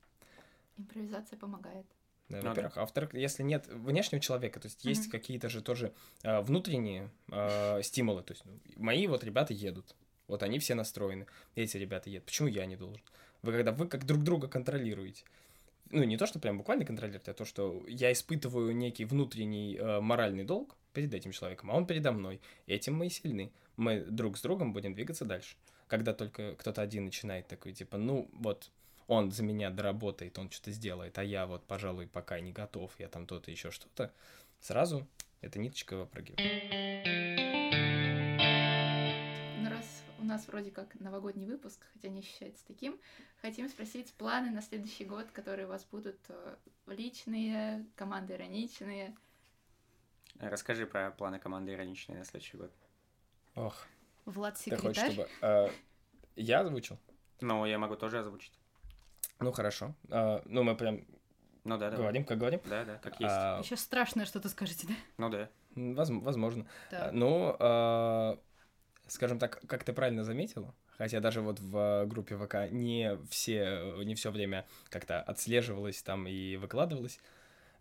Импровизация помогает. Да, Ну да. во-первых. А во-вторых, если нет внешнего человека, то есть есть Мгм. какие-то же тоже а, внутренние а, стимулы. То есть ну, мои вот ребята едут, вот они все настроены, эти ребята едут. Почему я не должен? Вы когда вы как друг друга контролируете. Ну, не то, что прям буквально контролируете, а то, что я испытываю некий внутренний э, моральный долг перед этим человеком, а он передо мной. Этим мы и сильны. Мы друг с другом будем двигаться дальше. Когда только кто-то один начинает такой, типа, ну, вот, он за меня доработает, он что-то сделает, а я вот, пожалуй, пока не готов, я там то-то, еще что-то, сразу эта ниточка выпрыгивает. Ну, раз у нас вроде как новогодний выпуск, хотя не ощущается таким, хотим спросить планы на следующий год, которые у вас будут э, личные, команды ироничные. Расскажи про планы команды ироничные на следующий год. Ох, Влад ты хочешь, секретарь. чтобы... э, я озвучил? Ну, я могу тоже озвучить. Ну, хорошо. А, ну, мы прям Ну да, да. говорим, как говорим. Да, да, как есть. А, Сейчас страшное что-то скажете, да? Ну да. воз- возможно. Так. Ну, а, скажем так, как ты правильно заметила, хотя даже вот в э, группе ВК не все, не все время как-то отслеживалось там и выкладывалось,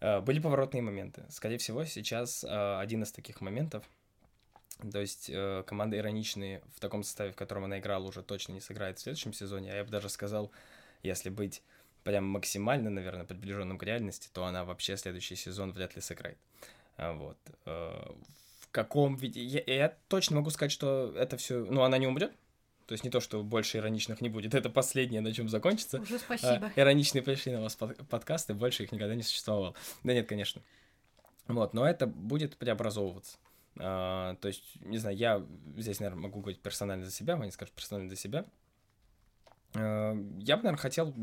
э, были поворотные моменты. Скорее всего, сейчас э, один из таких моментов, то есть э, команда ироничные в таком составе, в котором она играла, уже точно не сыграет в следующем сезоне, а я бы даже сказал, если быть прям максимально, наверное, приближенным к реальности, то она вообще следующий сезон вряд ли сыграет. А, Вот. Э, В каком виде? Я, я точно могу сказать, что это все... Ну, она не умрет. То есть не то, что больше ироничных не будет. Это последнее, на чем закончится. Уже А, спасибо. ироничные пришли на вас под- подкасты, больше их никогда не существовало. Да нет, конечно. Вот, но это будет преобразовываться. А, то есть, не знаю, я здесь, наверное, могу говорить персонально за себя, Ваня скажет персонально за себя. А, я бы, наверное, хотел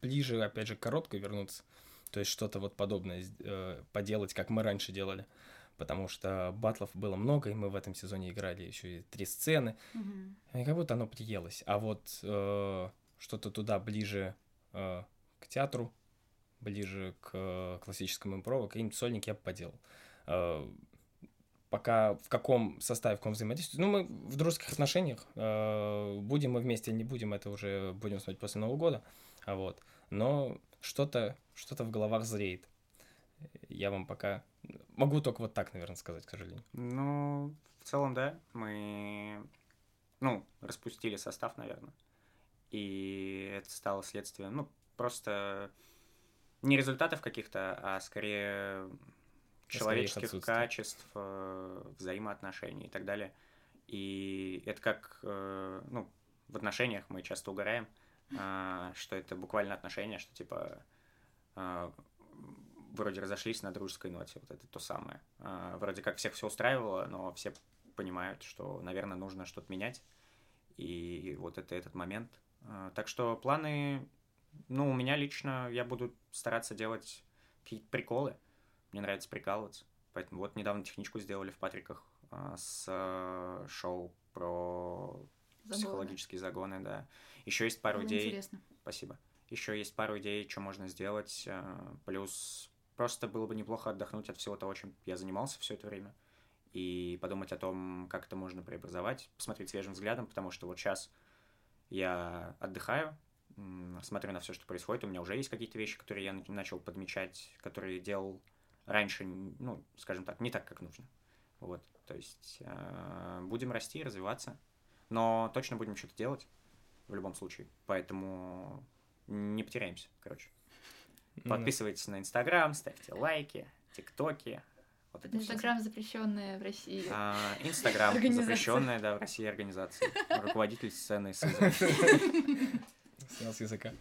ближе, опять же, к короткой вернуться. То есть что-то вот подобное э, поделать, как мы раньше делали. Потому что батлов было много, и мы в этом сезоне играли еще и три сцены. Мгм. И как будто оно приелось. А вот э, что-то туда ближе э, к театру, ближе к э, классическому импрову, какие-нибудь сольники я бы поделал. Э, пока в каком составе, в каком взаимодействии. Ну, мы в дружеских отношениях. Э, будем мы вместе или не будем, это уже будем смотреть после Нового года. А вот. Но что-то что в головах зреет. Я вам пока... Могу только вот так, наверное, сказать, к сожалению. Ну, в целом, да. Мы, ну, распустили состав, наверное. И это стало следствием, ну, просто не результатов каких-то, а скорее человеческих качеств, э, взаимоотношений и так далее. И это как, э, ну, в отношениях мы часто угораем, э, что это буквально отношения, что типа вроде разошлись на дружеской ноте, вот это то самое. Вроде как всех все устраивало, но все понимают, что, наверное, нужно что-то менять. И вот это этот момент. Так что планы, ну, у меня лично, я буду стараться делать какие-то приколы, мне нравится прикалываться. Поэтому вот недавно техничку сделали в Патриках а, с а, шоу про загоны. психологические загоны, да. Еще есть пару Было идей. Интересно. Спасибо. Еще есть пару идей, что можно сделать. А, плюс просто было бы неплохо отдохнуть от всего того, чем я занимался все это время. И подумать о том, как это можно преобразовать, посмотреть свежим взглядом, потому что вот сейчас я отдыхаю, смотрю на все, что происходит. У меня уже есть какие-то вещи, которые я начал подмечать, которые делал раньше, ну, скажем так, не так, как нужно. Вот, то есть э, будем расти, развиваться, но точно будем что-то делать в любом случае, поэтому не потеряемся, короче. Ну Подписывайтесь на Инстаграм, ставьте лайки, ТикТоки. Вот Инстаграм запрещенная в России. А, Инстаграм запрещенная, да, в России организация. Руководитель сцены Снял с языка.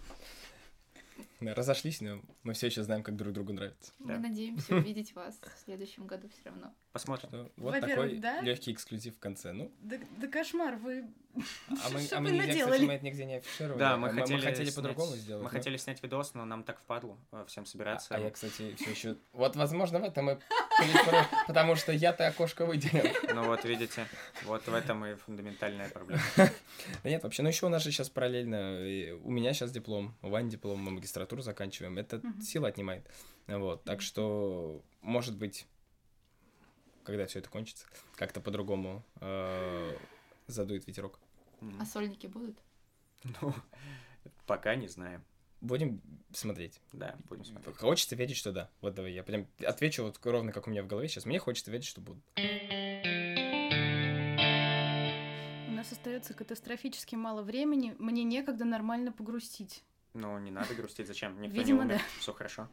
Разошлись, но мы все еще знаем, как друг другу нравится. Мы да. надеемся увидеть вас в следующем году все равно. Посмотрим. Что, вот такой да? легкий эксклюзив в конце. Ну. Да, да кошмар, вы. А мы, а мы нигде, наделали? кстати, мы это нигде не афишировали. Да, мы, мы хотели, мы хотели снять, по-другому сделать. Мы но... хотели снять видос, но нам так впадло э, всем собираться. А, а я, кстати, все еще. Вот, возможно, в этом и потому что я-то окошко выделил. Ну вот, видите, вот в этом и фундаментальная проблема. Да нет, вообще, ну еще у нас же сейчас параллельно, у меня сейчас диплом, у Вани диплом, мы магистратуру заканчиваем, это сила отнимает. Вот, так что, может быть, когда все это кончится, как-то по-другому э, задует ветерок. А сольники будут? Ну, пока не знаем. Будем смотреть. Да, будем смотреть. Хочется верить, что да. Вот давай, я прям отвечу вот ровно, как у меня в голове сейчас. Мне хочется верить, что будут. У нас остается катастрофически мало времени. Мне некогда нормально погрустить. Ну, не надо грустить. Зачем? Никто Видимо, не умер. да. Все хорошо.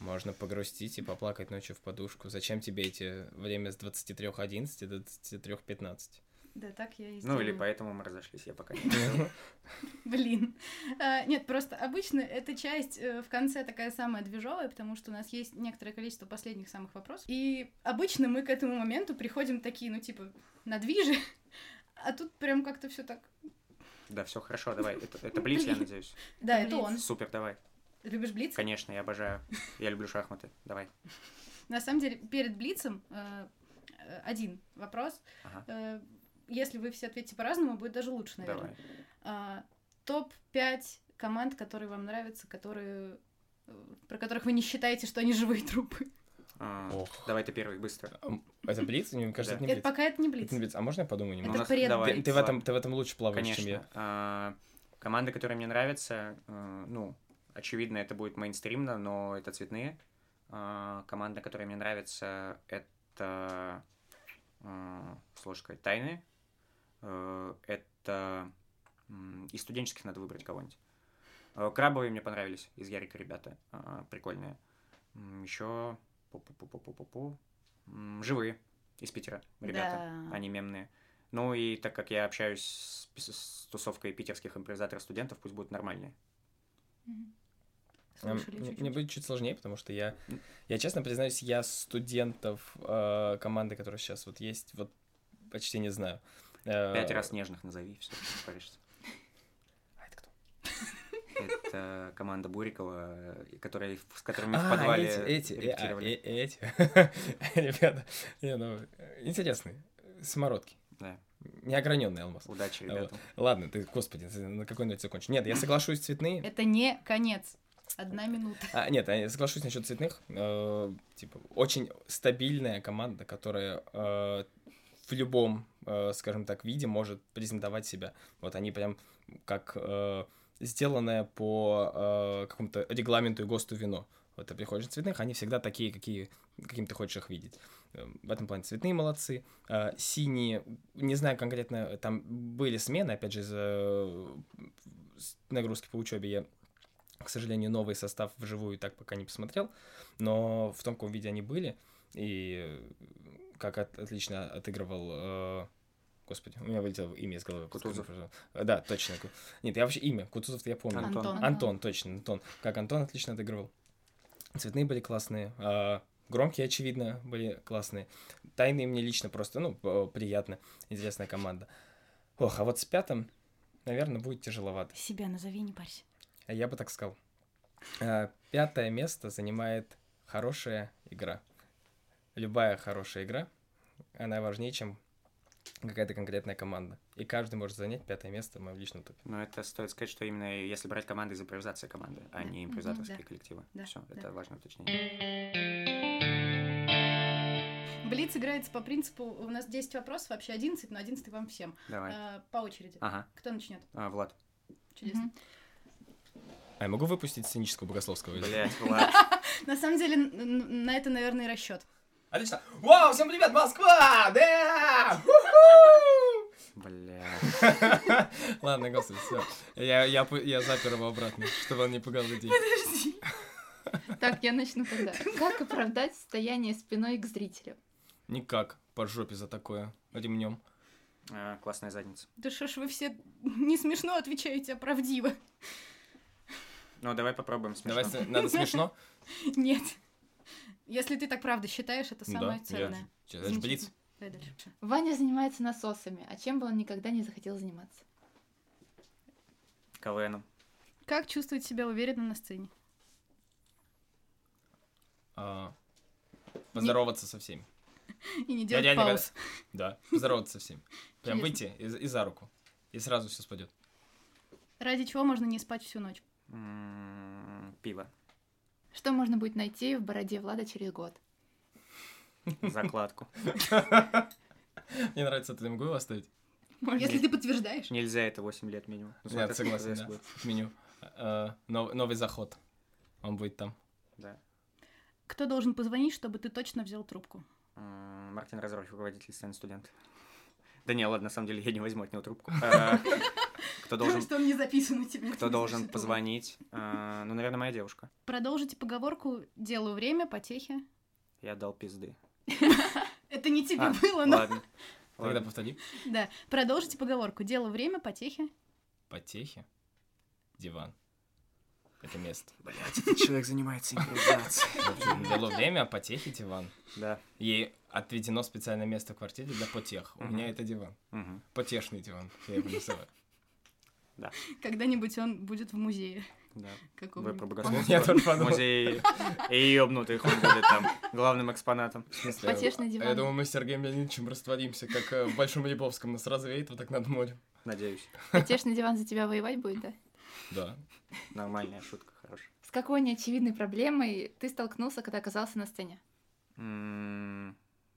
Можно погрустить и поплакать ночью в подушку. Зачем тебе эти время с 23.11 до 23.15? Да, так я и сделала. Ну, или поэтому мы разошлись, я пока не. Блин. А, нет, просто обычно эта часть э, в конце такая самая движовая, потому что у нас есть некоторое количество последних самых вопросов. И обычно мы к этому моменту приходим такие, ну, типа, на движе, а тут прям как-то все так... Да, все хорошо, давай. Это, это Блиц, я надеюсь. Да, это он. Супер, давай. Любишь Блиц? Конечно, я обожаю. Я люблю шахматы. Давай. На самом деле, перед Блицем э, э, один вопрос. Ага если вы все ответите по-разному, будет даже лучше, наверное. А, топ-5 команд, которые вам нравятся, которые про которых вы не считаете, что они живые трупы. А, Ох. Давай ты первый, быстро. Это Блиц? Мне кажется, да. это не Блиц. Это пока это не Блиц. Это не Блиц. А можно я подумаю немного? Это пред Давай, ты, ты, в этом, ты в этом лучше плаваешь, Конечно. чем я. А, команда, которая мне нравится, а, ну, очевидно, это будет мейнстримно, но это цветные. А, команда, которая мне нравится, это, а, сложно сказать, тайны. Э, это из студенческих надо выбрать кого-нибудь. Э, крабовые мне понравились из Ярика ребята, э, прикольные. Еще. Живые из Питера ребята, да. они мемные. Ну и так как я общаюсь с, с тусовкой питерских импровизаторов студентов, пусть будут нормальные. Слушали мне, мне будет чуть сложнее, потому что я, я честно признаюсь, я студентов э, команды, которая сейчас вот есть, вот почти не знаю. Пять раз нежных назови, все, паришься. Это команда Бурикова, которая, с которыми мы в а, подвале эти, эти, а, эти, ребята, не, ну, интересные, самородки. Да. Неограненный алмаз. Удачи, ребята. Ладно, ты, господи, на какой ноте закончишь? Нет, я соглашусь, цветные. Это не конец. Одна минута. А, нет, я соглашусь насчет цветных. Э, типа, очень стабильная команда, которая э, в любом, э, скажем так, виде может презентовать себя. Вот они прям как э, сделанное по э, какому-то регламенту и ГОСТу вино. Вот ты приходишь цветных, они всегда такие, какие, каким ты хочешь их видеть. Э, В этом плане цветные молодцы. Э, Синие, не знаю конкретно, там были смены, опять же, из-за нагрузки по учебе я к сожалению, новый состав вживую так пока не посмотрел, но в том, каком виде они были, и как от- отлично отыгрывал... э, Господи, у меня вылетело имя из головы. Кутузов. Да, точно. Нет, я вообще имя. Кутузов я помню. Антон. Антон. Антон, точно, Антон. Как Антон отлично отыгрывал. Цветные были классные. а, Громкие, очевидно, были классные. Тайные мне лично просто, ну, приятно. Интересная команда. Ох, а вот с пятым, наверное, будет тяжеловато. Себя назови, не парься. А Я бы так сказал. А, Пятое место занимает хорошая игра. Любая хорошая игра, она важнее, чем какая-то конкретная команда. И каждый может занять пятое место в моем личном топе. Но это стоит сказать, что именно если брать команды из импровизации команды, а не импровизаторские да. коллективы. Да, Все, да. это важное уточнение. Блиц играется по принципу, у нас 10 вопросов, вообще 11, но 11 вам всем. Давай. А, по очереди. Ага. Кто начнет? А, Влад. Чудесно. Мгм. А я могу выпустить сценического богословского? Блять, Влад. На самом деле, на это, наверное, расчет. Отлично. Вау, всем привет, Москва! Да! Бля. Ладно, господи, все. Я, я, я запер его обратно, чтобы он не пугал людей. Подожди. Так, я начну тогда. Как оправдать стояние спиной к зрителю? Никак по жопе за такое ремнем. А, Классная задница. Да что ж вы все не смешно отвечаете, а правдиво. Ну, давай попробуем смешно. Давай, надо смешно. Нет. Если ты так правда считаешь, это Да, самое я- ценное. Это ж блиц. Замечательно. Давай дальше. Ваня занимается насосами, а чем бы он никогда не захотел заниматься? КВНом. Как чувствовать себя уверенно на сцене? А, Поздороваться со всеми. И не Я делать реально пауз. Да, поздороваться со всеми. Прям выйти и, и за руку. И сразу все спадет. Ради чего можно не спать всю ночь? М, Пиво. Что можно будет найти в бороде Влада через год? Закладку. Мне нравится, это я могу его оставить? Если ты подтверждаешь. Нельзя это 8 лет минимум. Нет, согласен, да. Меню. Нов- Новый заход. Он будет там. Да. Кто должен позвонить, чтобы ты точно взял трубку? Мартин Разоров, руководитель студент. Да не, ладно, на самом деле я не возьму от него трубку. Кто должен, Что он не записан у тебя. кто должен позвонить? А, Ну, наверное, моя девушка. Продолжите поговорку «делаю время, потехи». Я дал пизды. Это не тебе А, было, но... Ладно. Тогда повтори. Да. Продолжите поговорку «делаю время, потехи». Потехи. Диван. Это место. Блять, этот человек занимается импровизацией. Дело время, а потехи диван. Да. Ей отведено специальное место в квартире для потех. У меня это диван. Потешный диван. Я его называю. Когда-нибудь он будет в музее Да. Вы каком-нибудь. про Я богословство. тоже подумал. Музей и ёбнутых, он будет там главным экспонатом. В смысле, Потешный диван. Я думаю, мы с Сергеем Леонидовичем растворимся, как э, в Большом Лебовском. Нас развеет вот так над морем. Надеюсь. Потешный диван за тебя воевать будет, да? Да. Нормальная шутка, хорошая. С какой неочевидной проблемой ты столкнулся, когда оказался на сцене?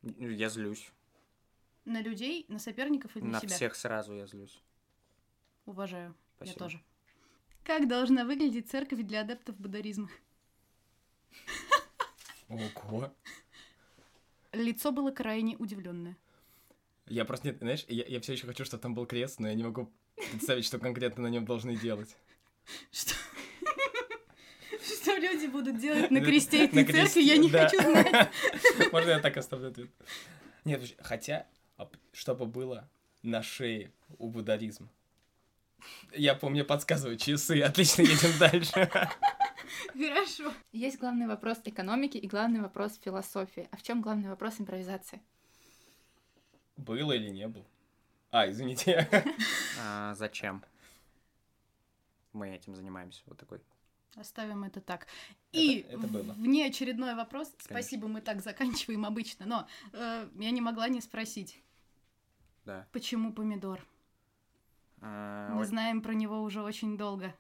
Я злюсь. На людей, на соперников и на, На себя. всех сразу я злюсь. Уважаю. Спасибо. Я тоже. Как должна выглядеть церковь для адептов буддаризма? Ого. Лицо было крайне удивленное. Я просто нет, знаешь, я, я все еще хочу, чтобы там был крест, но я не могу представить, что конкретно на нем должны делать. Что? Что люди будут делать на кресте этой церкви, я не хочу знать. Можно я так оставлю ответ? Нет, хотя, чтобы было на шее у буддаризма. Я помню, подсказываю, часы, отлично, едем дальше. Хорошо. Есть главный вопрос экономики и главный вопрос философии. А в чем главный вопрос импровизации? Было или не было? А, извините. А, Зачем? Мы этим занимаемся. Вот такой. Оставим это так. И Это- это было. вне очередной вопрос. Спасибо, мы так заканчиваем обычно, но э, я не могла не спросить, Да. почему помидор? А, Мы вот знаем про него уже очень долго.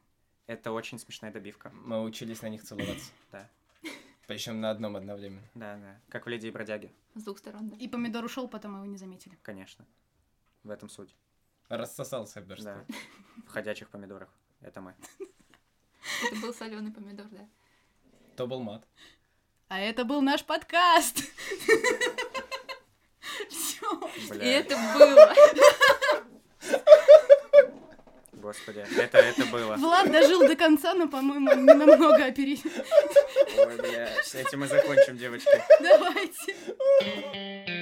Это очень смешная добивка. Мы учились на них целоваться. Да. Причем на одном одновременно. Да, да. Как в «Леди и бродяге», С двух сторон, да. И помидор ушел, потом его не заметили. конечно. В этом суть. Рассосался, даже Да. В ходячих помидорах. Это мы. Это был соленый помидор, да. То был мат. А это был наш подкаст. Все. И это было господи. Это, это было. Влад дожил до конца, но, по-моему, не намного опередил. Ой, бля, с этим мы закончим, девочки. Давайте.